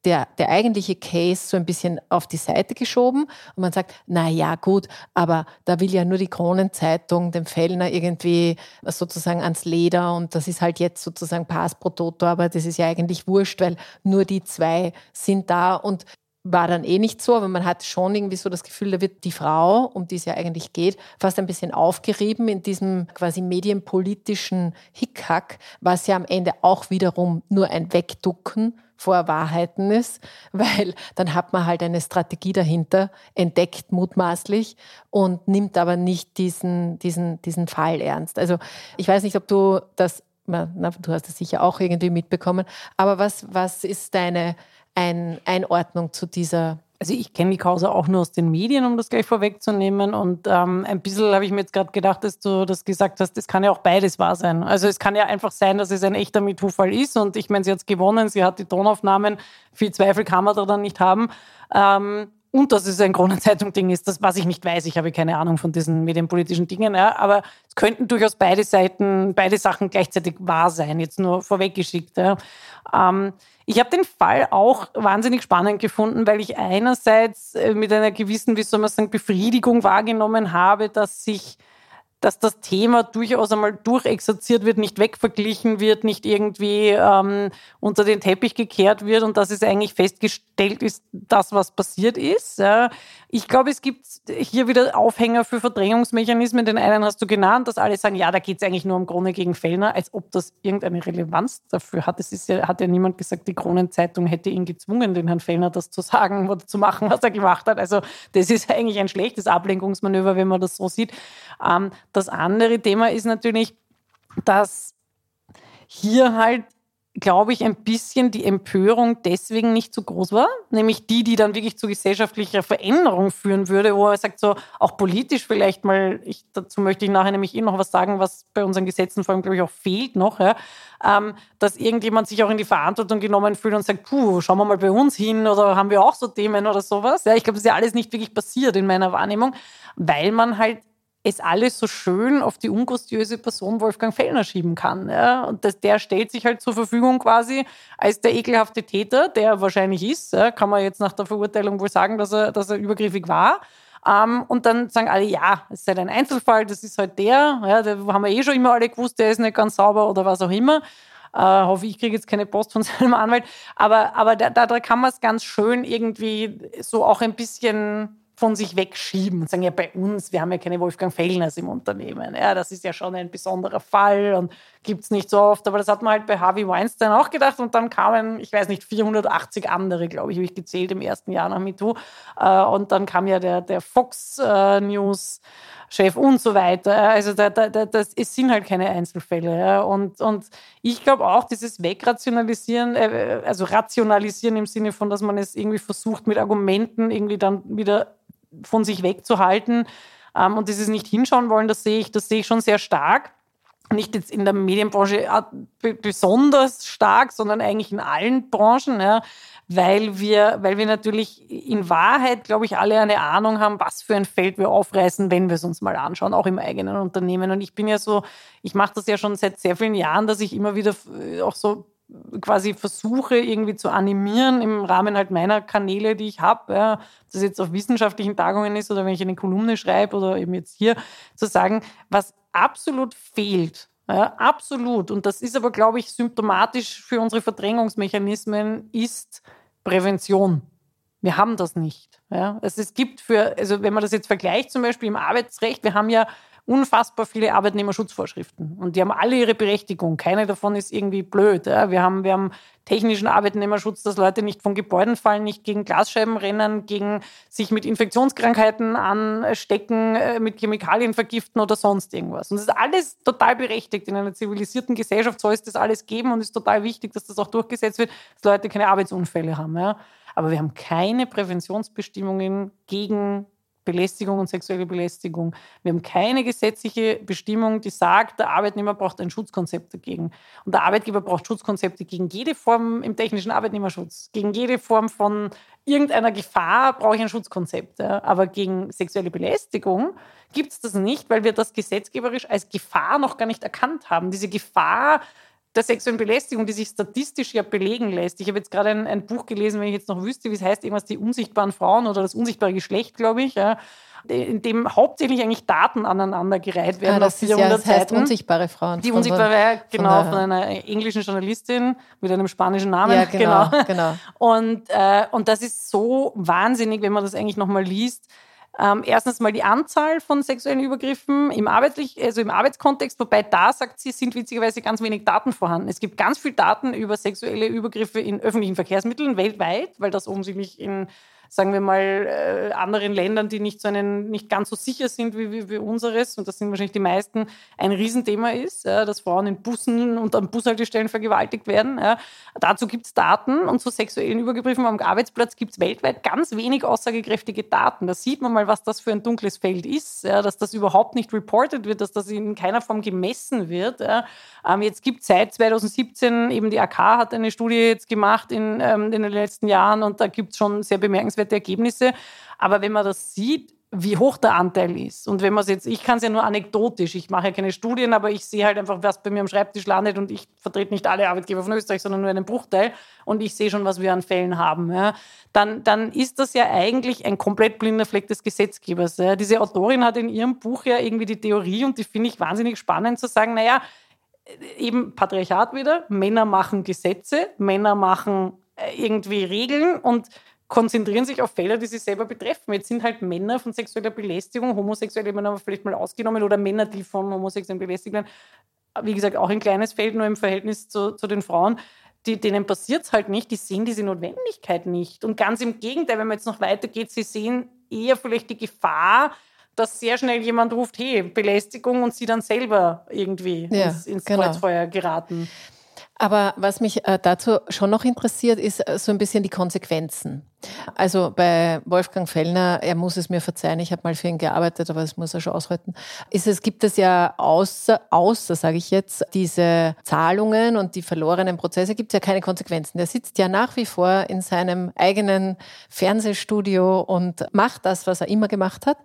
der, der eigentliche Case so ein bisschen auf die Seite geschoben und man sagt, na ja, gut, aber da will ja nur die Kronenzeitung dem Fellner irgendwie sozusagen ans Leder und das ist halt jetzt sozusagen Pass pro Toto, aber das ist ja eigentlich wurscht, weil nur die zwei sind da und war dann eh nicht so, aber man hat schon irgendwie so das Gefühl, da wird die Frau, um die es ja eigentlich geht, fast ein bisschen aufgerieben in diesem quasi medienpolitischen Hickhack, was ja am Ende auch wiederum nur ein Wegducken vor Wahrheiten ist, weil dann hat man halt eine Strategie dahinter, entdeckt mutmaßlich und nimmt aber nicht diesen, diesen, diesen Fall ernst. Also ich weiß nicht, ob du das, na, du hast es sicher auch irgendwie mitbekommen, aber was, was ist deine ein Einordnung zu dieser also ich kenne die Causa auch nur aus den Medien, um das gleich vorwegzunehmen. Und ähm, ein bisschen habe ich mir jetzt gerade gedacht, dass du das gesagt hast, es kann ja auch beides wahr sein. Also es kann ja einfach sein, dass es ein echter MeToo-Fall ist. Und ich meine, sie hat es gewonnen, sie hat die Tonaufnahmen, viel Zweifel kann man da dann nicht haben. Ähm, und dass es ein Kronenzeitung-Ding ist, das was ich nicht weiß. Ich habe keine Ahnung von diesen medienpolitischen Dingen. Ja. Aber es könnten durchaus beide Seiten, beide Sachen gleichzeitig wahr sein, jetzt nur vorweggeschickt. Ja. Ähm, ich habe den Fall auch wahnsinnig spannend gefunden, weil ich einerseits äh, mit einer gewissen, wie soll man sagen, Befriedigung wahrgenommen habe, dass sich dass das Thema durchaus einmal durchexerziert wird, nicht wegverglichen wird, nicht irgendwie ähm, unter den Teppich gekehrt wird und dass es eigentlich festgestellt ist, das, was passiert ist. Ja. Ich glaube, es gibt hier wieder Aufhänger für Verdrängungsmechanismen. Den einen hast du genannt, dass alle sagen, ja, da geht es eigentlich nur um Krone gegen Fellner, als ob das irgendeine Relevanz dafür hat. Es ja, hat ja niemand gesagt, die Kronenzeitung hätte ihn gezwungen, den Herrn Fellner das zu sagen oder zu machen, was er gemacht hat. Also das ist eigentlich ein schlechtes Ablenkungsmanöver, wenn man das so sieht. Ähm, das andere Thema ist natürlich, dass hier halt glaube ich, ein bisschen die Empörung deswegen nicht so groß war, nämlich die, die dann wirklich zu gesellschaftlicher Veränderung führen würde, wo er sagt, so auch politisch vielleicht mal, ich, dazu möchte ich nachher nämlich eh noch was sagen, was bei unseren Gesetzen vor allem, glaube ich, auch fehlt noch, ja, ähm, dass irgendjemand sich auch in die Verantwortung genommen fühlt und sagt, puh, schauen wir mal bei uns hin oder haben wir auch so Themen oder sowas. Ja, ich glaube, das ist ja alles nicht wirklich passiert in meiner Wahrnehmung, weil man halt es alles so schön auf die ungustiöse Person Wolfgang Fellner schieben kann. Ja? Und das, der stellt sich halt zur Verfügung quasi als der ekelhafte Täter, der wahrscheinlich ist. Ja? Kann man jetzt nach der Verurteilung wohl sagen, dass er, dass er übergriffig war. Ähm, und dann sagen alle, ja, es ist halt ein Einzelfall, das ist halt der, ja, da haben wir eh schon immer alle gewusst, der ist nicht ganz sauber oder was auch immer. Äh, hoffe, ich kriege jetzt keine Post von seinem Anwalt. Aber, aber da, da kann man es ganz schön irgendwie so auch ein bisschen von sich wegschieben und sagen, ja, bei uns, wir haben ja keine Wolfgang Fellners im Unternehmen. Ja, das ist ja schon ein besonderer Fall und gibt es nicht so oft. Aber das hat man halt bei Harvey Weinstein auch gedacht und dann kamen, ich weiß nicht, 480 andere, glaube ich, habe ich gezählt im ersten Jahr nach MeToo. Äh, und dann kam ja der, der Fox äh, News. Chef und so weiter. Also da, da, da, das, es sind halt keine Einzelfälle. Und, und ich glaube auch, dieses Wegrationalisieren, äh, also rationalisieren im Sinne von, dass man es irgendwie versucht, mit Argumenten irgendwie dann wieder von sich wegzuhalten ähm, und dieses nicht hinschauen wollen, das sehe ich, das sehe ich schon sehr stark. Nicht jetzt in der Medienbranche äh, besonders stark, sondern eigentlich in allen Branchen, ja, weil wir, weil wir natürlich in Wahrheit, glaube ich, alle eine Ahnung haben, was für ein Feld wir aufreißen, wenn wir es uns mal anschauen, auch im eigenen Unternehmen. Und ich bin ja so, ich mache das ja schon seit sehr vielen Jahren, dass ich immer wieder auch so quasi versuche irgendwie zu animieren im Rahmen halt meiner Kanäle, die ich habe, ja, das jetzt auf wissenschaftlichen Tagungen ist oder wenn ich eine Kolumne schreibe oder eben jetzt hier, zu sagen, was absolut fehlt, ja, absolut, und das ist aber, glaube ich, symptomatisch für unsere Verdrängungsmechanismen, ist Prävention. Wir haben das nicht. Ja. Also es gibt für, also wenn man das jetzt vergleicht, zum Beispiel im Arbeitsrecht, wir haben ja unfassbar viele Arbeitnehmerschutzvorschriften und die haben alle ihre Berechtigung. Keine davon ist irgendwie blöd. Ja. Wir, haben, wir haben technischen Arbeitnehmerschutz, dass Leute nicht von Gebäuden fallen, nicht gegen Glasscheiben rennen, gegen sich mit Infektionskrankheiten anstecken, äh, mit Chemikalien vergiften oder sonst irgendwas. Und das ist alles total berechtigt. In einer zivilisierten Gesellschaft soll es das alles geben und ist total wichtig, dass das auch durchgesetzt wird, dass Leute keine Arbeitsunfälle haben. Ja. Aber wir haben keine Präventionsbestimmungen gegen Belästigung und sexuelle Belästigung. Wir haben keine gesetzliche Bestimmung, die sagt, der Arbeitnehmer braucht ein Schutzkonzept dagegen. Und der Arbeitgeber braucht Schutzkonzepte gegen jede Form im technischen Arbeitnehmerschutz. Gegen jede Form von irgendeiner Gefahr brauche ich ein Schutzkonzept. Aber gegen sexuelle Belästigung gibt es das nicht, weil wir das gesetzgeberisch als Gefahr noch gar nicht erkannt haben. Diese Gefahr der sexuellen Belästigung, die sich statistisch ja belegen lässt. Ich habe jetzt gerade ein, ein, Buch gelesen, wenn ich jetzt noch wüsste, wie es heißt, irgendwas die unsichtbaren Frauen oder das unsichtbare Geschlecht, glaube ich, ja, in dem hauptsächlich eigentlich Daten aneinandergereiht werden. Ja, das, ist ja, das heißt unsichtbare Frauen. Die unsichtbare, genau, von, von, einer englischen Journalistin mit einem spanischen Namen. Ja, genau. genau. genau. Und, äh, und das ist so wahnsinnig, wenn man das eigentlich nochmal liest ähm, erstens mal die Anzahl von sexuellen Übergriffen im, Arbeitlich, also im Arbeitskontext, wobei da sagt sie, sind witzigerweise ganz wenig Daten vorhanden. Es gibt ganz viel Daten über sexuelle Übergriffe in öffentlichen Verkehrsmitteln weltweit, weil das offensichtlich in sagen wir mal, äh, anderen Ländern, die nicht so einen, nicht ganz so sicher sind wie, wie, wie unseres, und das sind wahrscheinlich die meisten, ein Riesenthema ist, ja, dass Frauen in Bussen und an Bushaltestellen vergewaltigt werden. Ja. Dazu gibt es Daten und zu sexuellen Übergriffen am Arbeitsplatz gibt es weltweit ganz wenig aussagekräftige Daten. Da sieht man mal, was das für ein dunkles Feld ist, ja, dass das überhaupt nicht reported wird, dass das in keiner Form gemessen wird. Ähm, jetzt gibt es seit 2017 eben die AK hat eine Studie jetzt gemacht in, ähm, in den letzten Jahren und da gibt es schon sehr bemerkenswerte Ergebnisse. Aber wenn man das sieht, wie hoch der Anteil ist. Und wenn man es jetzt, ich kann es ja nur anekdotisch, ich mache ja keine Studien, aber ich sehe halt einfach, was bei mir am Schreibtisch landet und ich vertrete nicht alle Arbeitgeber von Österreich, sondern nur einen Bruchteil und ich sehe schon, was wir an Fällen haben. Ja. Dann, dann ist das ja eigentlich ein komplett blinder Fleck des Gesetzgebers. Ja. Diese Autorin hat in ihrem Buch ja irgendwie die Theorie und die finde ich wahnsinnig spannend zu sagen, naja, eben Patriarchat wieder, Männer machen Gesetze, Männer machen äh, irgendwie Regeln und konzentrieren sich auf Fälle, die sie selber betreffen. Jetzt sind halt Männer von sexueller Belästigung, homosexuelle Männer vielleicht mal ausgenommen oder Männer, die von Homosexuellen belästigt werden. Wie gesagt, auch ein kleines Feld, nur im Verhältnis zu, zu den Frauen. Die, denen passiert es halt nicht, die sehen diese Notwendigkeit nicht. Und ganz im Gegenteil, wenn man jetzt noch weitergeht, sie sehen eher vielleicht die Gefahr, dass sehr schnell jemand ruft, hey, Belästigung und sie dann selber irgendwie ja, ins, ins genau. Kreuzfeuer geraten. Aber was mich äh, dazu schon noch interessiert, ist äh, so ein bisschen die Konsequenzen. Also bei Wolfgang Fellner, er muss es mir verzeihen, ich habe mal für ihn gearbeitet, aber das muss er schon aushalten. Ist es gibt es ja außer, außer sage ich jetzt, diese Zahlungen und die verlorenen Prozesse, gibt es ja keine Konsequenzen. Der sitzt ja nach wie vor in seinem eigenen Fernsehstudio und macht das, was er immer gemacht hat.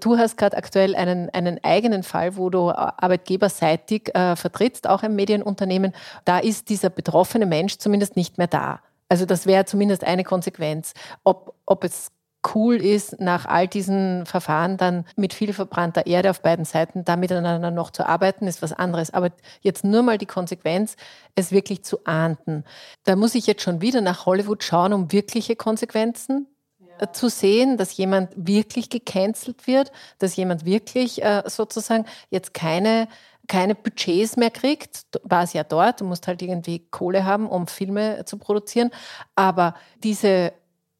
Du hast gerade aktuell einen, einen eigenen Fall, wo du arbeitgeberseitig äh, vertrittst, auch ein Medienunternehmen. Da ist dieser betroffene Mensch zumindest nicht mehr da. Also das wäre zumindest eine Konsequenz. Ob, ob es cool ist, nach all diesen Verfahren dann mit viel verbrannter Erde auf beiden Seiten da miteinander noch zu arbeiten, ist was anderes. Aber jetzt nur mal die Konsequenz, es wirklich zu ahnden. Da muss ich jetzt schon wieder nach Hollywood schauen, um wirkliche Konsequenzen ja. zu sehen, dass jemand wirklich gecancelt wird, dass jemand wirklich äh, sozusagen jetzt keine keine Budgets mehr kriegt, war es ja dort, du musst halt irgendwie Kohle haben, um Filme zu produzieren, aber diese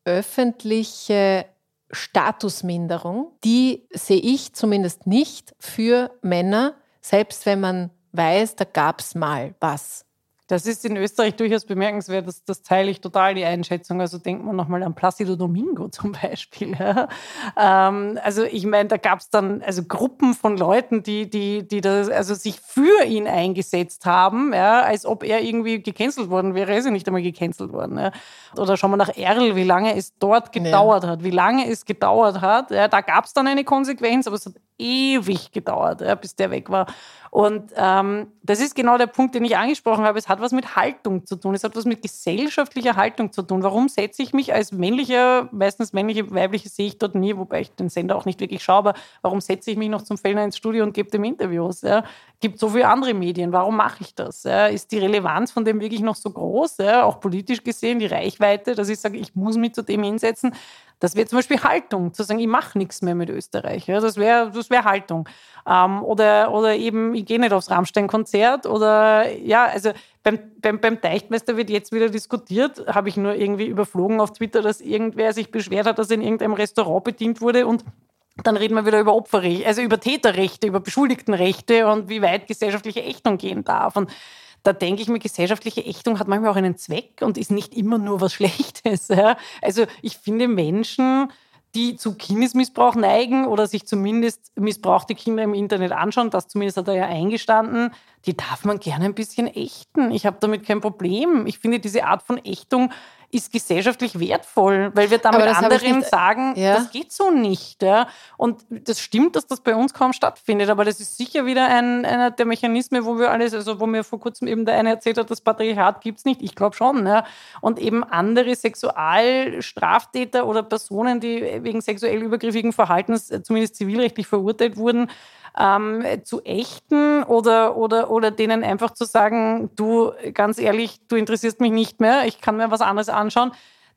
öffentliche Statusminderung, die sehe ich zumindest nicht für Männer, selbst wenn man weiß, da gab es mal was. Das ist in Österreich durchaus bemerkenswert, das, das teile ich total, die Einschätzung. Also denkt man nochmal an Placido Domingo zum Beispiel. Ja. Ähm, also ich meine, da gab es dann also Gruppen von Leuten, die, die, die das, also sich für ihn eingesetzt haben, ja, als ob er irgendwie gecancelt worden wäre. Er ist ja nicht einmal gecancelt worden. Ja. Oder schauen wir nach Erl, wie lange es dort gedauert ja. hat, wie lange es gedauert hat. Ja, da gab es dann eine Konsequenz, aber es hat ewig gedauert, ja, bis der weg war. Und ähm, das ist genau der Punkt, den ich angesprochen habe. Es hat was mit Haltung zu tun. Es hat was mit gesellschaftlicher Haltung zu tun. Warum setze ich mich als männlicher, meistens männliche, weibliche sehe ich dort nie, wobei ich den Sender auch nicht wirklich schaue, aber warum setze ich mich noch zum Fellner ins Studio und gebe dem Interviews? Ja? Gibt so viele andere Medien. Warum mache ich das? Ja? Ist die Relevanz von dem wirklich noch so groß? Ja? Auch politisch gesehen, die Reichweite, dass ich sage, ich muss mich zu dem hinsetzen. Das wäre zum Beispiel Haltung, zu sagen, ich mache nichts mehr mit Österreich. Ja, das wäre das wär Haltung. Ähm, oder, oder eben, ich gehe nicht aufs Rammstein-Konzert. Oder ja, also beim, beim, beim Teichtmeister wird jetzt wieder diskutiert, habe ich nur irgendwie überflogen auf Twitter, dass irgendwer sich beschwert hat, dass er in irgendeinem Restaurant bedient wurde und dann reden wir wieder über Opferrechte, also über Täterrechte, über Beschuldigtenrechte und wie weit gesellschaftliche Ächtung gehen darf. Und da denke ich mir, gesellschaftliche Ächtung hat manchmal auch einen Zweck und ist nicht immer nur was Schlechtes. Ja? Also ich finde Menschen, die zu Kindesmissbrauch neigen oder sich zumindest missbrauchte Kinder im Internet anschauen, das zumindest hat er ja eingestanden, die darf man gerne ein bisschen ächten. Ich habe damit kein Problem. Ich finde diese Art von Ächtung ist gesellschaftlich wertvoll, weil wir damit anderen nicht, sagen, ja. das geht so nicht. Ja. Und das stimmt, dass das bei uns kaum stattfindet, aber das ist sicher wieder ein, einer der Mechanismen, wo wir alles, also wo mir vor kurzem eben der eine erzählt hat, das Patriarchat gibt es nicht. Ich glaube schon. Ja. Und eben andere Sexualstraftäter oder Personen, die wegen sexuell übergriffigen Verhaltens äh, zumindest zivilrechtlich verurteilt wurden, ähm, zu ächten oder, oder, oder denen einfach zu sagen, du, ganz ehrlich, du interessierst mich nicht mehr, ich kann mir was anderes anschauen.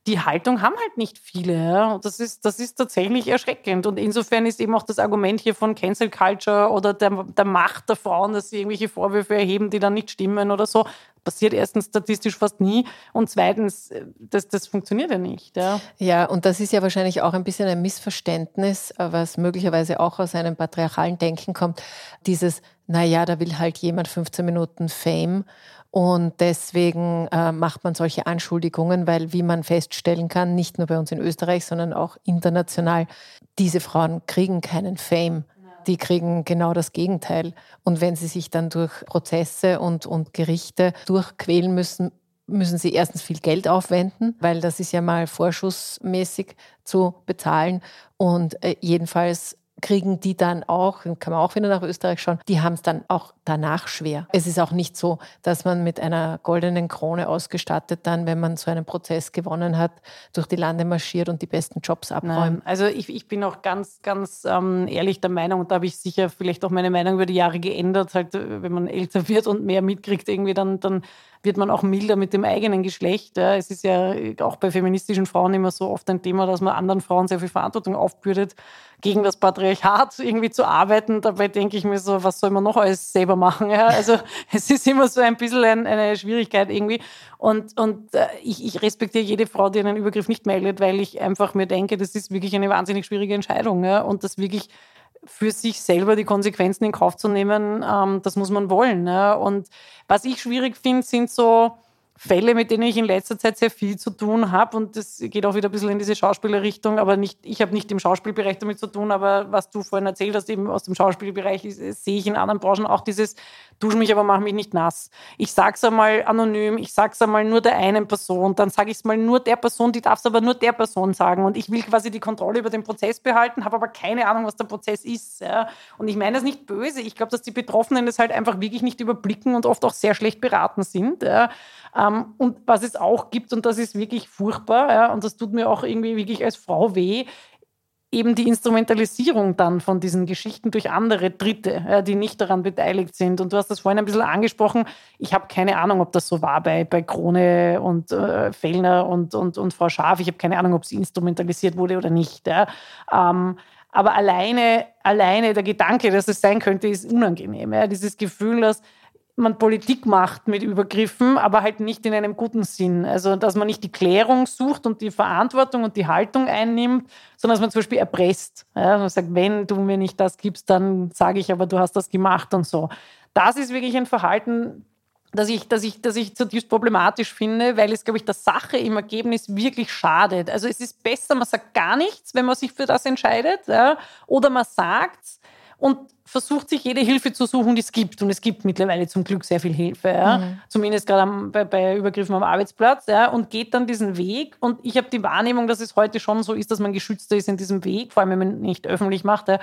Die Haltung haben halt nicht viele. Ja? Das, ist, das ist tatsächlich erschreckend. Und insofern ist eben auch das Argument hier von Cancel Culture oder der, der Macht der Frauen, dass sie irgendwelche Vorwürfe erheben, die dann nicht stimmen oder so, passiert erstens statistisch fast nie und zweitens, äh, das, das funktioniert ja nicht. Ja. ja, und das ist ja wahrscheinlich auch ein bisschen ein Missverständnis, was möglicherweise auch aus einem patriarchalen Denken kommt. Dieses, naja, da will halt jemand 15 Minuten Fame und deswegen äh, macht man solche Anschuldigungen, weil, wie man feststellen kann, nicht nur bei uns in Österreich, sondern auch international, diese Frauen kriegen keinen Fame die kriegen genau das Gegenteil. Und wenn sie sich dann durch Prozesse und, und Gerichte durchquälen müssen, müssen sie erstens viel Geld aufwenden, weil das ist ja mal vorschussmäßig zu bezahlen. Und äh, jedenfalls kriegen die dann auch, kann man auch wieder nach Österreich schauen, die haben es dann auch danach schwer. Es ist auch nicht so, dass man mit einer goldenen Krone ausgestattet dann, wenn man so einen Prozess gewonnen hat, durch die Lande marschiert und die besten Jobs abräumt. Nein, also ich, ich bin auch ganz, ganz ähm, ehrlich der Meinung, und da habe ich sicher vielleicht auch meine Meinung über die Jahre geändert, halt, wenn man älter wird und mehr mitkriegt, irgendwie dann, dann wird man auch milder mit dem eigenen Geschlecht. Es ist ja auch bei feministischen Frauen immer so oft ein Thema, dass man anderen Frauen sehr viel Verantwortung aufbürdet, gegen das Patriarchat irgendwie zu arbeiten. Dabei denke ich mir so, was soll man noch alles selber machen? Also es ist immer so ein bisschen ein, eine Schwierigkeit irgendwie. Und, und äh, ich, ich, respektiere jede Frau, die einen Übergriff nicht meldet, weil ich einfach mir denke, das ist wirklich eine wahnsinnig schwierige Entscheidung. Und das wirklich für sich selber die Konsequenzen in Kauf zu nehmen, ähm, das muss man wollen. Ne? Und was ich schwierig finde, sind so Fälle, mit denen ich in letzter Zeit sehr viel zu tun habe. Und das geht auch wieder ein bisschen in diese Schauspielerrichtung, aber nicht, ich habe nicht im Schauspielbereich damit zu tun, aber was du vorhin erzählt hast, eben aus dem Schauspielbereich, sehe ich in anderen Branchen auch dieses Dusch mich, aber mach mich nicht nass. Ich sag's einmal anonym, ich sag's einmal nur der einen Person, dann sage ich es mal nur der Person, die darf es aber nur der Person sagen. Und ich will quasi die Kontrolle über den Prozess behalten, habe aber keine Ahnung, was der Prozess ist. Ja. Und ich meine das nicht böse. Ich glaube, dass die Betroffenen das halt einfach wirklich nicht überblicken und oft auch sehr schlecht beraten sind. Ja. Ähm, und was es auch gibt, und das ist wirklich furchtbar, ja, und das tut mir auch irgendwie wirklich als Frau weh, eben die Instrumentalisierung dann von diesen Geschichten durch andere Dritte, die nicht daran beteiligt sind. Und du hast das vorhin ein bisschen angesprochen. Ich habe keine Ahnung, ob das so war bei, bei Krone und äh, Fellner und, und, und Frau Schaf. Ich habe keine Ahnung, ob sie instrumentalisiert wurde oder nicht. Ja. Ähm, aber alleine, alleine der Gedanke, dass es sein könnte, ist unangenehm. Ja. Dieses Gefühl, dass man Politik macht mit Übergriffen, aber halt nicht in einem guten Sinn. Also, dass man nicht die Klärung sucht und die Verantwortung und die Haltung einnimmt, sondern dass man zum Beispiel erpresst. Ja, man sagt, wenn du mir nicht das gibst, dann sage ich aber, du hast das gemacht und so. Das ist wirklich ein Verhalten, das ich, das ich, das ich zutiefst problematisch finde, weil es, glaube ich, der Sache im Ergebnis wirklich schadet. Also es ist besser, man sagt gar nichts, wenn man sich für das entscheidet, ja, oder man sagt und versucht sich jede Hilfe zu suchen, die es gibt. Und es gibt mittlerweile zum Glück sehr viel Hilfe, ja? mhm. zumindest gerade bei, bei, Übergriffen am Arbeitsplatz, ja? und geht dann diesen Weg. Und ich habe die Wahrnehmung, dass es heute schon so ist, dass man geschützter ist in diesem Weg, vor allem wenn man nicht öffentlich macht, ja?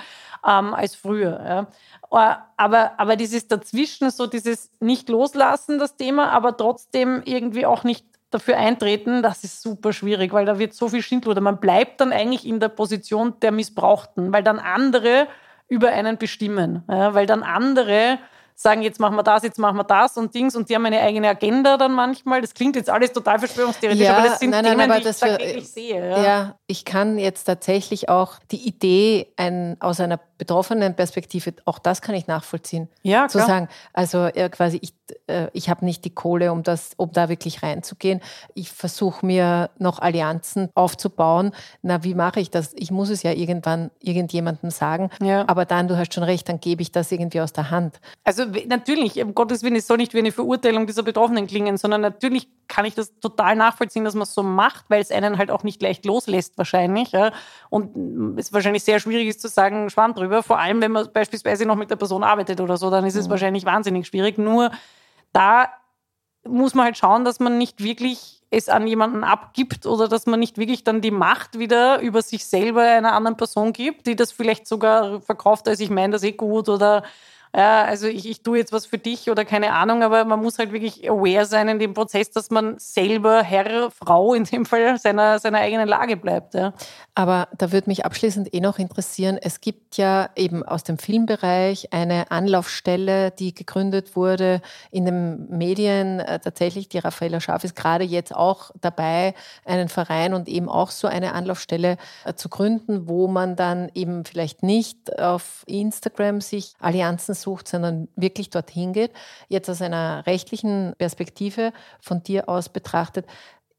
ähm, als früher. Äh, aber, aber dieses Dazwischen, so dieses nicht loslassen, das Thema, aber trotzdem irgendwie auch nicht dafür eintreten, das ist super schwierig, weil da wird so viel Schindluder. Man bleibt dann eigentlich in der Position der Missbrauchten, weil dann andere über einen bestimmen. Ja, weil dann andere sagen, jetzt machen wir das, jetzt machen wir das und Dings und die haben eine eigene Agenda dann manchmal. Das klingt jetzt alles total verschwörungstheoretisch, ja, aber das sind nein, nein, Themen, die ich tagtäglich sehe. Ja. ja. ich kann jetzt tatsächlich auch die Idee ein, aus einer betroffenen Perspektive, auch das kann ich nachvollziehen. Ja, klar. Zu sagen, also äh, quasi, ich, äh, ich habe nicht die Kohle, um, das, um da wirklich reinzugehen. Ich versuche mir noch Allianzen aufzubauen. Na, wie mache ich das? Ich muss es ja irgendwann irgendjemandem sagen. Ja. Aber dann, du hast schon recht, dann gebe ich das irgendwie aus der Hand. Also natürlich, um Gottes Willen, es soll nicht wie eine Verurteilung dieser Betroffenen klingen, sondern natürlich kann ich das total nachvollziehen, dass man es so macht, weil es einen halt auch nicht leicht loslässt wahrscheinlich. Ja? Und es wahrscheinlich sehr schwierig ist zu sagen, Schwamm drüber drüber. Vor allem, wenn man beispielsweise noch mit der Person arbeitet oder so, dann ist es mhm. wahrscheinlich wahnsinnig schwierig. Nur da muss man halt schauen, dass man nicht wirklich es an jemanden abgibt oder dass man nicht wirklich dann die Macht wieder über sich selber einer anderen Person gibt, die das vielleicht sogar verkauft, als ich meine das eh gut oder ja, also ich, ich tue jetzt was für dich oder keine Ahnung, aber man muss halt wirklich aware sein in dem Prozess, dass man selber Herr, Frau in dem Fall seiner, seiner eigenen Lage bleibt. Ja. Aber da würde mich abschließend eh noch interessieren, es gibt ja eben aus dem Filmbereich eine Anlaufstelle, die gegründet wurde in den Medien. Äh, tatsächlich, die Raffaella Scharf ist gerade jetzt auch dabei, einen Verein und eben auch so eine Anlaufstelle äh, zu gründen, wo man dann eben vielleicht nicht auf Instagram sich Allianzen sucht, sondern wirklich dorthin geht. Jetzt aus einer rechtlichen Perspektive von dir aus betrachtet,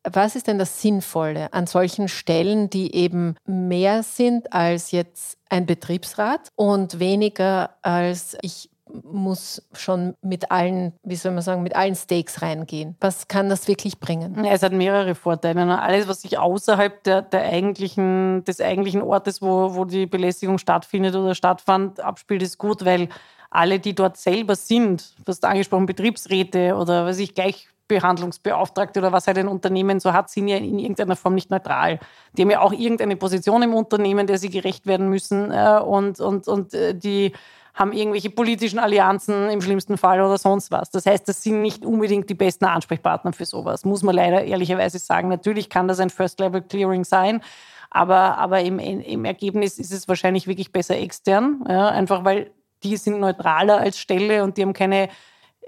was ist denn das Sinnvolle an solchen Stellen, die eben mehr sind als jetzt ein Betriebsrat und weniger als ich muss schon mit allen, wie soll man sagen, mit allen Stakes reingehen. Was kann das wirklich bringen? es hat mehrere Vorteile. Alles, was sich außerhalb der, der eigentlichen, des eigentlichen Ortes, wo, wo die Belästigung stattfindet oder stattfand, abspielt, ist gut, weil alle, die dort selber sind, du hast angesprochen, Betriebsräte oder was ich gleich Gleichbehandlungsbeauftragte oder was halt ein Unternehmen so hat, sind ja in irgendeiner Form nicht neutral. Die haben ja auch irgendeine Position im Unternehmen, der sie gerecht werden müssen äh, und, und, und äh, die haben irgendwelche politischen Allianzen im schlimmsten Fall oder sonst was. Das heißt, das sind nicht unbedingt die besten Ansprechpartner für sowas, muss man leider ehrlicherweise sagen. Natürlich kann das ein First-Level-Clearing sein, aber, aber im, im Ergebnis ist es wahrscheinlich wirklich besser extern, ja, einfach weil die sind neutraler als Stelle und die haben keine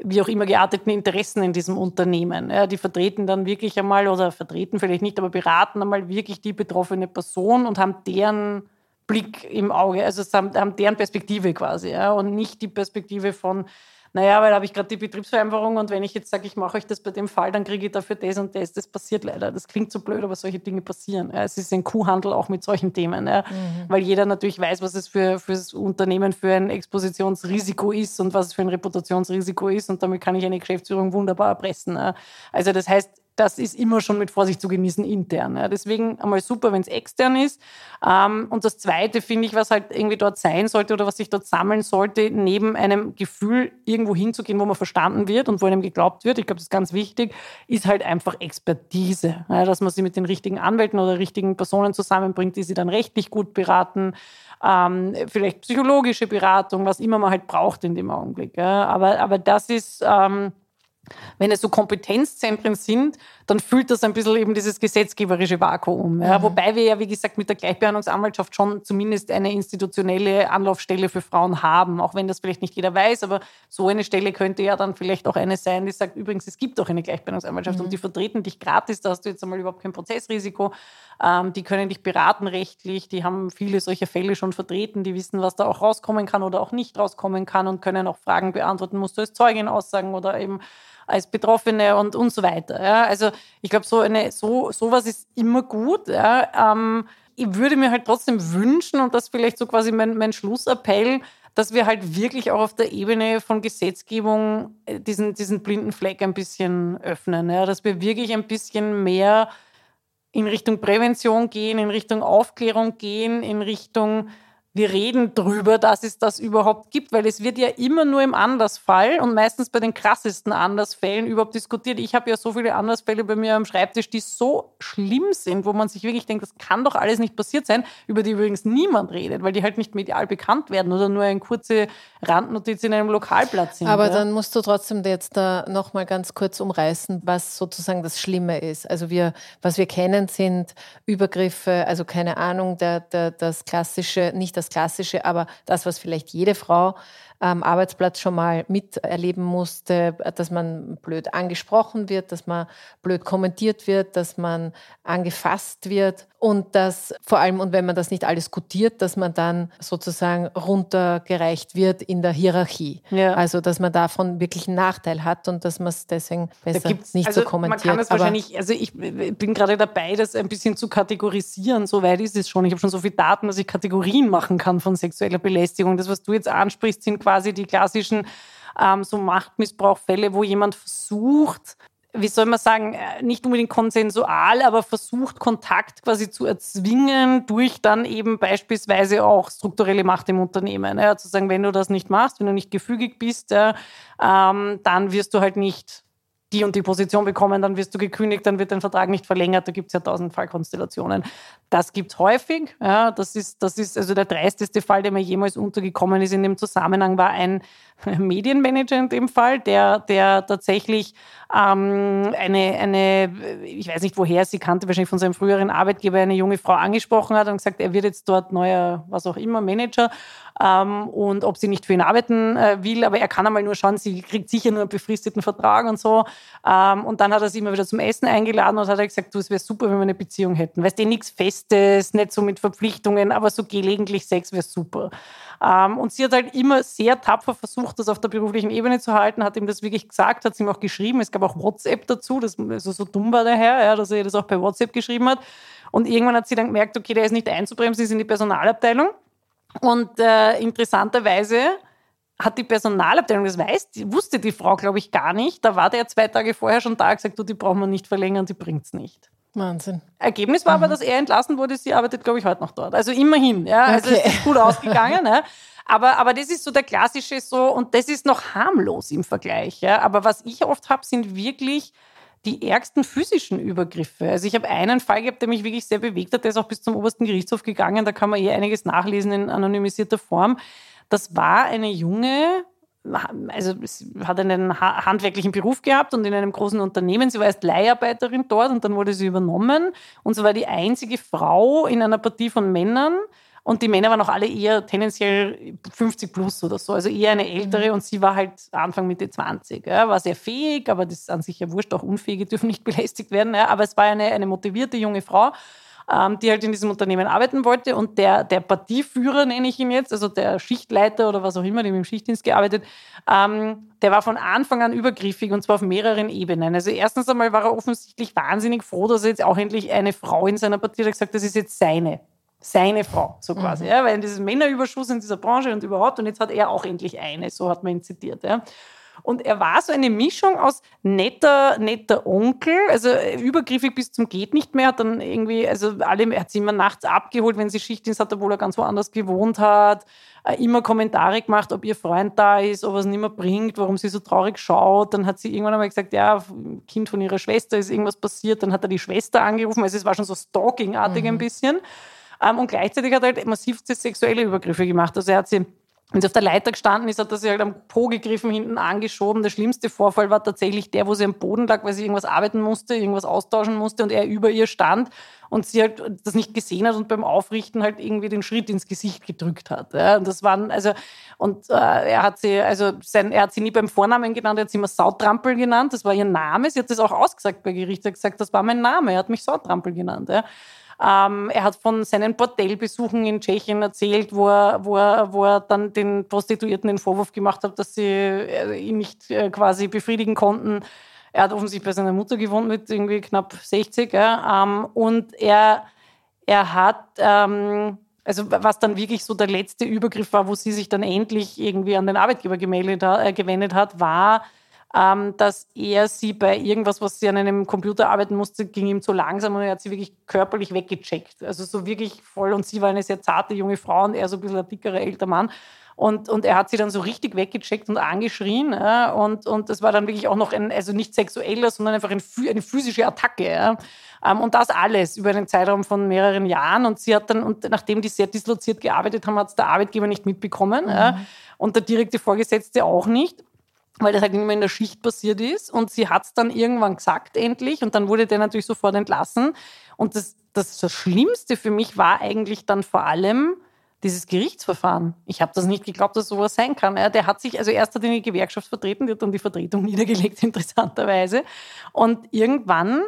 wie auch immer gearteten Interessen in diesem Unternehmen. Ja, die vertreten dann wirklich einmal oder vertreten vielleicht nicht, aber beraten einmal wirklich die betroffene Person und haben deren Blick im Auge, also haben, deren Perspektive quasi ja, und nicht die Perspektive von, naja, weil da habe ich gerade die Betriebsvereinbarung und wenn ich jetzt sage, ich mache euch das bei dem Fall, dann kriege ich dafür das und das. Das passiert leider. Das klingt so blöd, aber solche Dinge passieren. Ja, es ist ein Kuhhandel auch mit solchen Themen, ja, mhm. weil jeder natürlich weiß, was es für, für das Unternehmen für ein Expositionsrisiko ist und was es für ein Reputationsrisiko ist und damit kann ich eine Geschäftsführung wunderbar erpressen. Ja. Also das heißt, das ist immer schon mit Vorsicht zu genießen intern. Ja. Deswegen einmal super, wenn es extern ist. Ähm, und das Zweite finde ich, was halt irgendwie dort sein sollte oder was sich dort sammeln sollte, neben einem Gefühl, irgendwo hinzugehen, wo man verstanden wird und wo einem geglaubt wird, ich glaube, das ist ganz wichtig, ist halt einfach Expertise. Ja, dass man sie mit den richtigen Anwälten oder richtigen Personen zusammenbringt, die sie dann rechtlich gut beraten, ähm, vielleicht psychologische Beratung, was immer man halt braucht in dem Augenblick. Ja. Aber, aber das ist... Ähm, wenn es so Kompetenzzentren sind, dann füllt das ein bisschen eben dieses gesetzgeberische Vakuum. Ja? Mhm. Wobei wir ja, wie gesagt, mit der Gleichbehandlungsanwaltschaft schon zumindest eine institutionelle Anlaufstelle für Frauen haben, auch wenn das vielleicht nicht jeder weiß, aber so eine Stelle könnte ja dann vielleicht auch eine sein, die sagt, übrigens, es gibt auch eine Gleichbehandlungsanwaltschaft mhm. und die vertreten dich gratis, da hast du jetzt einmal überhaupt kein Prozessrisiko, ähm, die können dich beraten rechtlich, die haben viele solcher Fälle schon vertreten, die wissen, was da auch rauskommen kann oder auch nicht rauskommen kann und können auch Fragen beantworten, musst du als Zeugin aussagen oder eben als Betroffene und, und so weiter. Ja. Also ich glaube, so eine, so, sowas ist immer gut. Ja. Ähm, ich würde mir halt trotzdem wünschen, und das vielleicht so quasi mein, mein Schlussappell, dass wir halt wirklich auch auf der Ebene von Gesetzgebung äh, diesen, diesen blinden Fleck ein bisschen öffnen. Ja. Dass wir wirklich ein bisschen mehr in Richtung Prävention gehen, in Richtung Aufklärung gehen, in Richtung wir reden drüber, dass es das überhaupt gibt, weil es wird ja immer nur im Andersfall und meistens bei den krassesten Andersfällen überhaupt diskutiert. Ich habe ja so viele Andersfälle bei mir am Schreibtisch, die so schlimm sind, wo man sich wirklich denkt, das kann doch alles nicht passiert sein, über die übrigens niemand redet, weil die halt nicht medial bekannt werden oder nur eine kurze Randnotiz in einem Lokalblatt sind. Aber ja. dann musst du trotzdem jetzt da nochmal ganz kurz umreißen, was sozusagen das Schlimme ist. Also wir, was wir kennen, sind Übergriffe, also keine Ahnung, der, der, das klassische, nicht das das Klassische, aber das, was vielleicht jede Frau am Arbeitsplatz schon mal miterleben musste, dass man blöd angesprochen wird, dass man blöd kommentiert wird, dass man angefasst wird und dass vor allem, und wenn man das nicht alles gutiert, dass man dann sozusagen runtergereicht wird in der Hierarchie. Ja. Also, dass man davon wirklich einen Nachteil hat und dass man es deswegen besser nicht also so kommentiert. Man kann es wahrscheinlich, also ich bin gerade dabei, das ein bisschen zu kategorisieren. So weit ist es schon. Ich habe schon so viele Daten, dass ich Kategorien machen kann von sexueller Belästigung. Das, was du jetzt ansprichst, sind quasi die klassischen ähm, so Machtmissbrauchfälle, wo jemand versucht, wie soll man sagen, äh, nicht unbedingt konsensual, aber versucht, Kontakt quasi zu erzwingen durch dann eben beispielsweise auch strukturelle Macht im Unternehmen. Ja, zu sagen, wenn du das nicht machst, wenn du nicht gefügig bist, ja, ähm, dann wirst du halt nicht die und die Position bekommen, dann wirst du gekündigt, dann wird dein Vertrag nicht verlängert. Da gibt es ja tausend Fallkonstellationen. Das gibt es häufig. Ja, das, ist, das ist also der dreisteste Fall, der mir jemals untergekommen ist in dem Zusammenhang, war ein Medienmanager in dem Fall, der, der tatsächlich ähm, eine, eine, ich weiß nicht woher, sie kannte wahrscheinlich von seinem früheren Arbeitgeber, eine junge Frau angesprochen hat und gesagt, er wird jetzt dort neuer, was auch immer, Manager ähm, und ob sie nicht für ihn arbeiten äh, will, aber er kann einmal nur schauen, sie kriegt sicher nur einen befristeten Vertrag und so. Ähm, und dann hat er sie immer wieder zum Essen eingeladen und hat gesagt, du, es wäre super, wenn wir eine Beziehung hätten. Weißt du, eh nichts Festes, nicht so mit Verpflichtungen, aber so gelegentlich Sex wäre super. Ähm, und sie hat halt immer sehr tapfer versucht, das auf der beruflichen Ebene zu halten, hat ihm das wirklich gesagt, hat es ihm auch geschrieben. Es gab auch WhatsApp dazu, das also so dumm war der Herr, ja, dass er das auch bei WhatsApp geschrieben hat. Und irgendwann hat sie dann gemerkt, okay, der ist nicht einzubremsen, sie ist in die Personalabteilung. Und äh, interessanterweise hat die Personalabteilung, das weiß, die, wusste die Frau, glaube ich, gar nicht. Da war der zwei Tage vorher schon da, gesagt, du, die brauchen wir nicht verlängern, die bringt es nicht. Wahnsinn. Ergebnis war mhm. aber, dass er entlassen wurde. Sie arbeitet, glaube ich, heute noch dort. Also immerhin. Ja, also okay. ist gut ausgegangen. ja. Aber, aber das ist so der klassische so, und das ist noch harmlos im Vergleich. Ja. Aber was ich oft habe, sind wirklich die ärgsten physischen Übergriffe. Also ich habe einen Fall gehabt, der mich wirklich sehr bewegt hat, der ist auch bis zum obersten Gerichtshof gegangen, da kann man eh einiges nachlesen in anonymisierter Form. Das war eine junge, also sie hat einen handwerklichen Beruf gehabt und in einem großen Unternehmen. Sie war erst Leiharbeiterin dort und dann wurde sie übernommen. Und sie war die einzige Frau in einer Partie von Männern. Und die Männer waren auch alle eher tendenziell 50 plus oder so, also eher eine ältere. Mhm. Und sie war halt Anfang Mitte 20. Ja, war sehr fähig, aber das ist an sich ja wurscht, auch Unfähige dürfen nicht belästigt werden. Ja, aber es war eine, eine motivierte junge Frau ähm, die halt in diesem Unternehmen arbeiten wollte. Und der, der Partieführer, nenne ich ihn jetzt, also der Schichtleiter oder was auch immer, der im Schichtdienst gearbeitet, ähm, der war von Anfang an übergriffig und zwar auf mehreren Ebenen. Also erstens einmal war er offensichtlich wahnsinnig froh, dass er jetzt auch endlich eine Frau in seiner Partie hat gesagt, das ist jetzt seine seine Frau, so quasi. Mhm. Ja, weil in diesem Männerüberschuss in dieser Branche und überhaupt, und jetzt hat er auch endlich eine, so hat man ihn zitiert. Ja. Und er war so eine Mischung aus netter, netter Onkel, also äh, übergriffig bis zum geht nicht mehr, hat dann irgendwie, also alle, er hat sie immer nachts abgeholt, wenn sie Schichtdienst hat, obwohl er ganz woanders gewohnt hat, äh, immer Kommentare gemacht, ob ihr Freund da ist, ob er es nicht mehr bringt, warum sie so traurig schaut. Dann hat sie irgendwann einmal gesagt, ja, Kind von ihrer Schwester ist irgendwas passiert. Dann hat er die Schwester angerufen, also es war schon so stalkingartig mhm. ein bisschen. Ähm, und gleichzeitig hat er halt massivste sexuelle Übergriffe gemacht. Also er hat sie wenn sie auf der Leiter gestanden ist, hat er sie halt am Po gegriffen, hinten angeschoben. Der schlimmste Vorfall war tatsächlich der, wo sie am Boden lag, weil sie irgendwas arbeiten musste, irgendwas austauschen musste und er über ihr stand und sie halt das nicht gesehen hat und beim Aufrichten halt irgendwie den Schritt ins Gesicht gedrückt hat. Ja, und das waren, also, und äh, er hat sie, also sein, er hat sie nie beim Vornamen genannt, er hat sie immer Sautrampel genannt, das war ihr Name. Sie hat das auch ausgesagt bei Gericht, er hat gesagt, das war mein Name, er hat mich Sautrampel genannt. Ja. Ähm, er hat von seinen Bordellbesuchen in Tschechien erzählt, wo er, wo er, wo er dann den Prostituierten den Vorwurf gemacht hat, dass sie äh, ihn nicht äh, quasi befriedigen konnten. Er hat offensichtlich bei seiner Mutter gewohnt mit irgendwie knapp 60. Ja, ähm, und er, er hat, ähm, also was dann wirklich so der letzte Übergriff war, wo sie sich dann endlich irgendwie an den Arbeitgeber gemeldet, äh, gewendet hat, war, dass er sie bei irgendwas, was sie an einem Computer arbeiten musste, ging ihm zu langsam und er hat sie wirklich körperlich weggecheckt. Also so wirklich voll. Und sie war eine sehr zarte junge Frau und er so ein bisschen ein dickerer älter Mann. Und, und er hat sie dann so richtig weggecheckt und angeschrien. Ja, und, und das war dann wirklich auch noch ein, also nicht sexueller, sondern einfach ein, eine physische Attacke. Ja. Ähm, und das alles über einen Zeitraum von mehreren Jahren. Und sie hat dann, und nachdem die sehr disloziert gearbeitet haben, hat es der Arbeitgeber nicht mitbekommen. Mhm. Ja, und der direkte Vorgesetzte auch nicht weil das halt nicht mehr in der Schicht passiert ist. Und sie hat es dann irgendwann gesagt, endlich. Und dann wurde der natürlich sofort entlassen. Und das, das, das Schlimmste für mich war eigentlich dann vor allem dieses Gerichtsverfahren. Ich habe das nicht geglaubt, dass sowas sein kann. Der hat sich, also erst hat er die Gewerkschaft vertreten, die hat dann die Vertretung niedergelegt, interessanterweise. Und irgendwann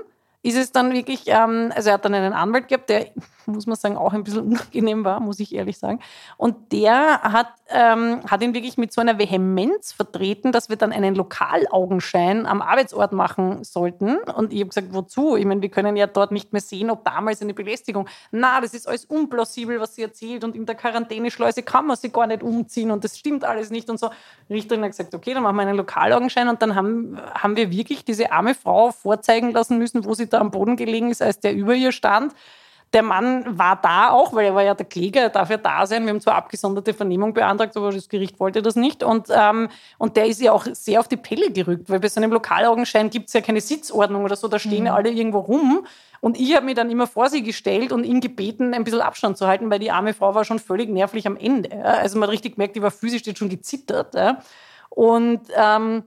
ist es dann wirklich, ähm, also er hat dann einen Anwalt gehabt, der, muss man sagen, auch ein bisschen unangenehm war, muss ich ehrlich sagen. Und der hat, ähm, hat ihn wirklich mit so einer Vehemenz vertreten, dass wir dann einen Lokalaugenschein am Arbeitsort machen sollten. Und ich habe gesagt, wozu? Ich meine, wir können ja dort nicht mehr sehen, ob damals eine Belästigung. Na, das ist alles unplausibel, was sie erzählt. Und in der Quarantäneschleuse kann man sie gar nicht umziehen und das stimmt alles nicht und so. Richterin hat gesagt, okay, dann machen wir einen Lokalaugenschein. Und dann haben, haben wir wirklich diese arme Frau vorzeigen lassen müssen, wo sie da am Boden gelegen ist, als der über ihr stand. Der Mann war da auch, weil er war ja der Kläger, er darf ja da sein. Wir haben zwar abgesonderte Vernehmung beantragt, aber das Gericht wollte das nicht. Und, ähm, und der ist ja auch sehr auf die Pelle gerückt, weil bei so einem Lokalaugenschein gibt es ja keine Sitzordnung oder so, da stehen ja mhm. alle irgendwo rum. Und ich habe mich dann immer vor sie gestellt und ihn gebeten, ein bisschen Abstand zu halten, weil die arme Frau war schon völlig nervlich am Ende. Also man hat richtig gemerkt, die war physisch jetzt schon gezittert. Und ähm,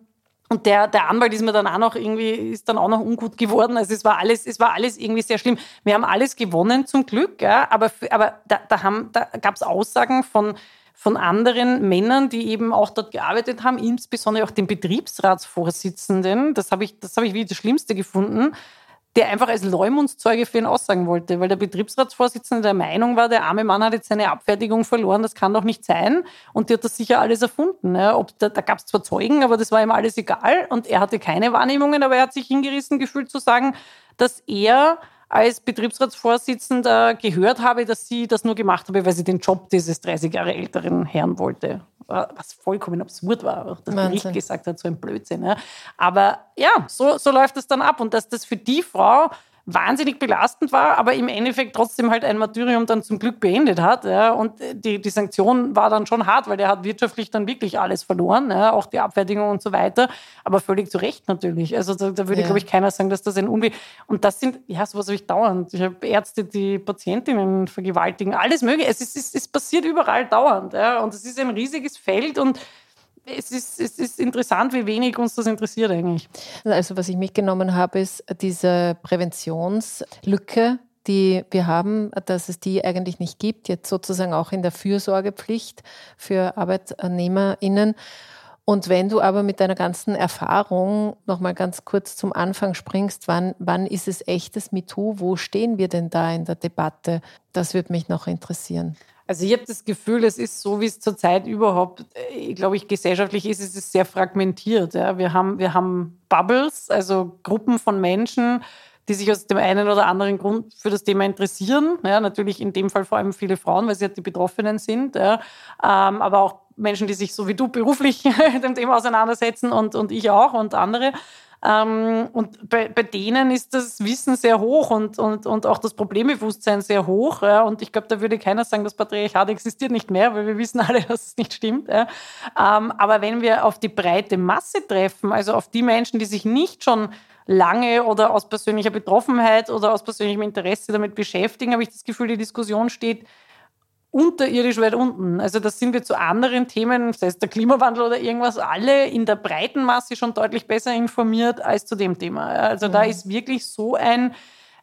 und der, der Anwalt ist mir dann auch noch irgendwie, ist dann auch noch ungut geworden. Also es war alles, es war alles irgendwie sehr schlimm. Wir haben alles gewonnen zum Glück, ja, aber, aber da, da, haben, da gab es Aussagen von, von anderen Männern, die eben auch dort gearbeitet haben, insbesondere auch den Betriebsratsvorsitzenden. Das habe ich, das habe ich wie das Schlimmste gefunden der einfach als Leumundszeuge für ihn aussagen wollte, weil der Betriebsratsvorsitzende der Meinung war, der arme Mann hat jetzt seine Abfertigung verloren, das kann doch nicht sein. Und die hat das sicher alles erfunden. Ja. Ob, da da gab es zwar Zeugen, aber das war ihm alles egal. Und er hatte keine Wahrnehmungen, aber er hat sich hingerissen gefühlt zu sagen, dass er als Betriebsratsvorsitzender gehört habe, dass sie das nur gemacht habe, weil sie den Job dieses 30 Jahre älteren Herrn wollte. Was vollkommen absurd war, auch das Wahnsinn. Gericht gesagt hat, so ein Blödsinn. Ja. Aber ja, so, so läuft es dann ab. Und dass das für die Frau wahnsinnig belastend war, aber im Endeffekt trotzdem halt ein Martyrium dann zum Glück beendet hat. Ja. Und die, die Sanktion war dann schon hart, weil der hat wirtschaftlich dann wirklich alles verloren, ja, auch die Abfertigung und so weiter. Aber völlig zu Recht natürlich. Also da, da würde, ja. glaube ich, keiner sagen, dass das ein Unweh. Und das sind, ja, sowas habe ich dauernd. Ich habe Ärzte, die Patientinnen vergewaltigen, alles mögliche. Es, ist, es, es passiert überall dauernd. Ja. Und es ist ein riesiges Feld und es ist, es ist interessant, wie wenig uns das interessiert eigentlich. Also was ich mitgenommen habe, ist diese Präventionslücke, die wir haben, dass es die eigentlich nicht gibt, jetzt sozusagen auch in der Fürsorgepflicht für ArbeitnehmerInnen. Und wenn du aber mit deiner ganzen Erfahrung nochmal ganz kurz zum Anfang springst, wann, wann ist es echtes MeToo? Wo stehen wir denn da in der Debatte? Das würde mich noch interessieren. Also ich habe das Gefühl, es ist so, wie es zurzeit überhaupt, äh, glaube ich, gesellschaftlich ist, es ist sehr fragmentiert. Ja. Wir, haben, wir haben Bubbles, also Gruppen von Menschen, die sich aus dem einen oder anderen Grund für das Thema interessieren. Ja, natürlich in dem Fall vor allem viele Frauen, weil sie halt die Betroffenen sind. Ja. Ähm, aber auch Menschen, die sich so wie du beruflich mit dem Thema auseinandersetzen und, und ich auch und andere. Ähm, und bei, bei denen ist das Wissen sehr hoch und, und, und auch das Problembewusstsein sehr hoch. Ja. Und ich glaube, da würde keiner sagen, das Patriarchat existiert nicht mehr, weil wir wissen alle, dass es nicht stimmt. Ja. Ähm, aber wenn wir auf die breite Masse treffen, also auf die Menschen, die sich nicht schon lange oder aus persönlicher Betroffenheit oder aus persönlichem Interesse damit beschäftigen, habe ich das Gefühl, die Diskussion steht unterirdisch weit unten. Also das sind wir zu anderen Themen, sei es der Klimawandel oder irgendwas, alle in der breiten Masse schon deutlich besser informiert als zu dem Thema. Also mhm. da ist wirklich so ein,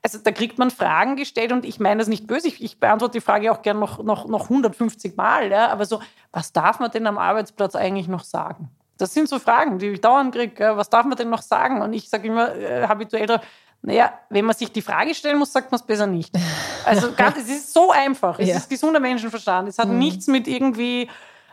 also da kriegt man Fragen gestellt und ich meine das nicht böse, ich, ich beantworte die Frage auch gern noch, noch, noch 150 Mal, ja, aber so, was darf man denn am Arbeitsplatz eigentlich noch sagen? Das sind so Fragen, die ich dauernd kriege. Was darf man denn noch sagen? Und ich sage immer äh, habituell, naja, wenn man sich die Frage stellen muss, sagt man es besser nicht. Also ganz, es ist so einfach. Es ja. ist gesunder Menschenverstand. Es hat mhm. nichts mit irgendwie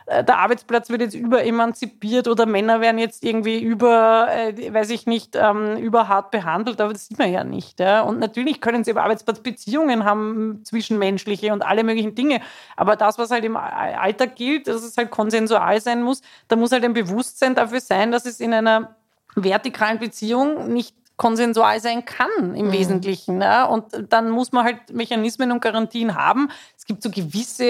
äh, der Arbeitsplatz wird jetzt überemanzipiert oder Männer werden jetzt irgendwie über, äh, weiß ich nicht, ähm, überhart behandelt, aber das sieht man ja nicht. Ja? Und natürlich können sie über Arbeitsplatz Beziehungen haben, zwischenmenschliche und alle möglichen Dinge. Aber das, was halt im Alltag gilt, dass es halt konsensual sein muss, da muss halt ein Bewusstsein dafür sein, dass es in einer vertikalen Beziehung nicht konsensual sein kann im mhm. Wesentlichen. Ne? Und dann muss man halt Mechanismen und Garantien haben. Es gibt so gewisse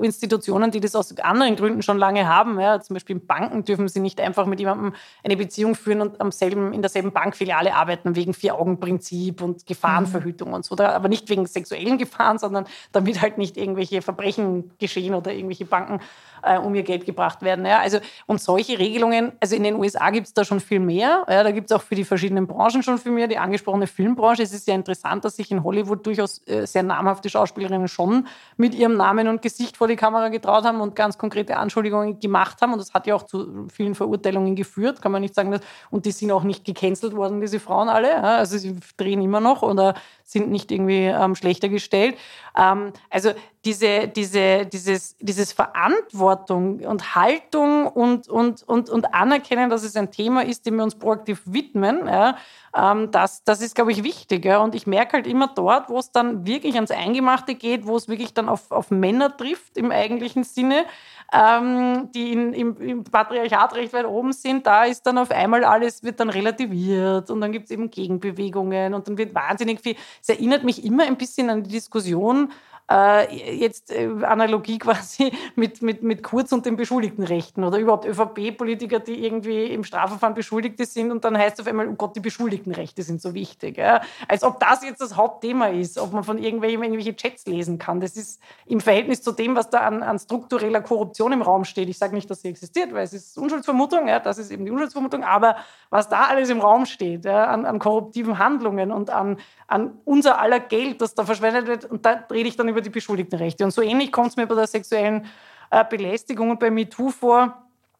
Institutionen, die das aus anderen Gründen schon lange haben. Ja? Zum Beispiel in Banken dürfen sie nicht einfach mit jemandem eine Beziehung führen und am selben, in derselben Bankfiliale arbeiten wegen Vier-Augen-Prinzip und Gefahrenverhütung mhm. und so. Aber nicht wegen sexuellen Gefahren, sondern damit halt nicht irgendwelche Verbrechen geschehen oder irgendwelche Banken äh, um ihr Geld gebracht werden. Ja? Also, und solche Regelungen, also in den USA gibt es da schon viel mehr. Ja? Da gibt es auch für die verschiedenen Branchen schon viel mehr. Die angesprochene Filmbranche. Es ist ja interessant, dass sich in Hollywood durchaus äh, sehr namhafte Schauspielerinnen schon mit ihrem Namen und Gesicht vor die Kamera getraut haben und ganz konkrete Anschuldigungen gemacht haben. Und das hat ja auch zu vielen Verurteilungen geführt, kann man nicht sagen. Dass, und die sind auch nicht gecancelt worden, diese Frauen alle. Also sie drehen immer noch oder sind nicht irgendwie ähm, schlechter gestellt. Ähm, also diese, diese, dieses, dieses Verantwortung und Haltung und, und, und, und Anerkennen, dass es ein Thema ist, dem wir uns proaktiv widmen, ja, ähm, das, das ist, glaube ich, wichtig. Ja. Und ich merke halt immer dort, wo es dann wirklich ans Eingemachte geht, wo es wirklich dann auf, auf Männer trifft im eigentlichen Sinne, ähm, die in, im, im Patriarchat recht weit oben sind, da ist dann auf einmal alles, wird dann relativiert und dann gibt es eben Gegenbewegungen und dann wird wahnsinnig viel. Es erinnert mich immer ein bisschen an die Diskussion, äh, jetzt äh, Analogie quasi mit, mit, mit Kurz und den Beschuldigtenrechten oder überhaupt ÖVP-Politiker, die irgendwie im Strafverfahren Beschuldigte sind und dann heißt auf einmal, oh Gott, die Beschuldigtenrechte sind so wichtig. Ja? Als ob das jetzt das Hauptthema ist, ob man von irgendwelchen irgendwelche Chats lesen kann. Das ist im Verhältnis zu dem, was da an, an struktureller Korruption im Raum steht. Ich sage nicht, dass sie existiert, weil es ist Unschuldsvermutung, ja, das ist eben die Unschuldsvermutung, aber was da alles im Raum steht, ja, an, an korruptiven Handlungen und an, an unser aller Geld, das da verschwendet wird, und da rede ich dann über die Beschuldigtenrechte. Und so ähnlich kommt es mir bei der sexuellen äh, Belästigung und bei MeToo vor.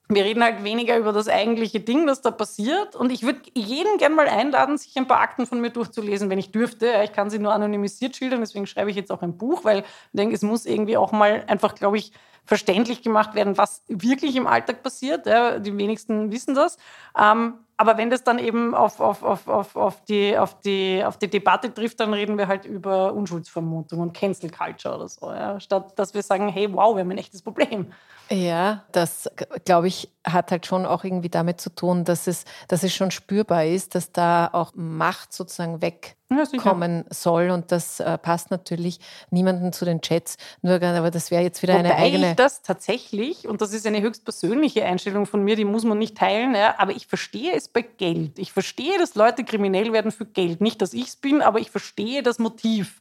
Wir reden halt weniger über das eigentliche Ding, das da passiert. Und ich würde jeden gerne mal einladen, sich ein paar Akten von mir durchzulesen, wenn ich dürfte. Ich kann sie nur anonymisiert schildern, deswegen schreibe ich jetzt auch ein Buch, weil ich denke, es muss irgendwie auch mal einfach, glaube ich, verständlich gemacht werden, was wirklich im Alltag passiert. die wenigsten wissen das. Ähm, aber wenn das dann eben auf, auf, auf, auf, auf, die, auf, die, auf die Debatte trifft, dann reden wir halt über Unschuldsvermutung und Cancel Culture oder so. Ja? Statt dass wir sagen, hey, wow, wir haben ein echtes Problem. Ja, das, glaube ich, hat halt schon auch irgendwie damit zu tun, dass es, dass es schon spürbar ist, dass da auch Macht sozusagen weg ja, soll. Und das äh, passt natürlich niemanden zu den Chats. Nur, aber das wäre jetzt wieder Wobei eine eigene. Ich das tatsächlich, und das ist eine höchst persönliche Einstellung von mir, die muss man nicht teilen, ja, aber ich verstehe es bei Geld. Ich verstehe, dass Leute kriminell werden für Geld. Nicht, dass ich es bin, aber ich verstehe das Motiv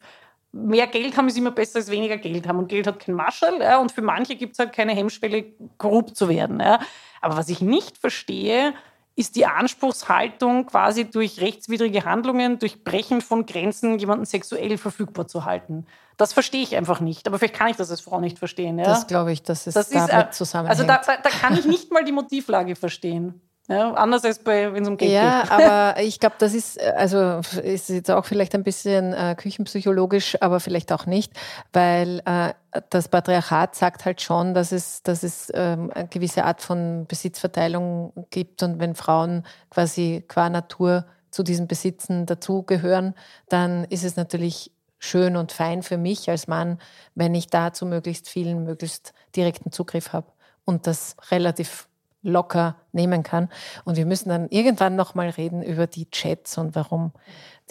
mehr Geld haben ist immer besser als weniger Geld haben. Und Geld hat kein Marschall. Ja, und für manche gibt es halt keine Hemmschwelle, korrupt zu werden. Ja. Aber was ich nicht verstehe, ist die Anspruchshaltung, quasi durch rechtswidrige Handlungen, durch Brechen von Grenzen jemanden sexuell verfügbar zu halten. Das verstehe ich einfach nicht. Aber vielleicht kann ich das als Frau nicht verstehen. Ja? Das glaube ich, dass es das damit ist, äh, zusammenhängt. Also da, da, da kann ich nicht mal die Motivlage verstehen. Ja, anders als wenn es um Geld ja, geht. Ja, aber ich glaube, das ist, also ist jetzt auch vielleicht ein bisschen äh, küchenpsychologisch, aber vielleicht auch nicht, weil äh, das Patriarchat sagt halt schon, dass es, dass es ähm, eine gewisse Art von Besitzverteilung gibt und wenn Frauen quasi qua Natur zu diesen Besitzen dazugehören, dann ist es natürlich schön und fein für mich als Mann, wenn ich da zu möglichst vielen, möglichst direkten Zugriff habe und das relativ locker nehmen kann. Und wir müssen dann irgendwann nochmal reden über die Chats und warum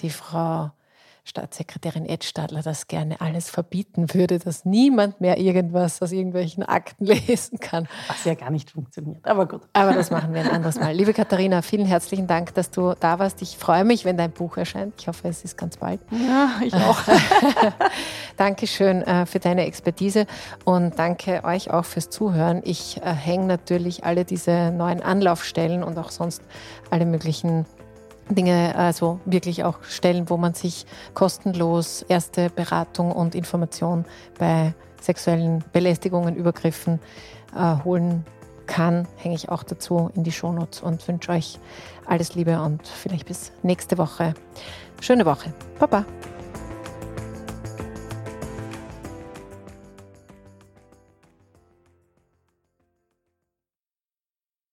die Frau Staatssekretärin Ed Stadler das gerne alles verbieten würde, dass niemand mehr irgendwas aus irgendwelchen Akten lesen kann. Was ja gar nicht funktioniert, aber gut. Aber das machen wir ein anderes Mal. Liebe Katharina, vielen herzlichen Dank, dass du da warst. Ich freue mich, wenn dein Buch erscheint. Ich hoffe, es ist ganz bald. Ja, ich auch. Dankeschön äh, für deine Expertise und danke euch auch fürs Zuhören. Ich äh, hänge natürlich alle diese neuen Anlaufstellen und auch sonst alle möglichen Dinge, also wirklich auch Stellen, wo man sich kostenlos erste Beratung und Information bei sexuellen Belästigungen, Übergriffen äh, holen kann, hänge ich auch dazu in die Shownotes und wünsche euch alles Liebe und vielleicht bis nächste Woche. Schöne Woche. Baba.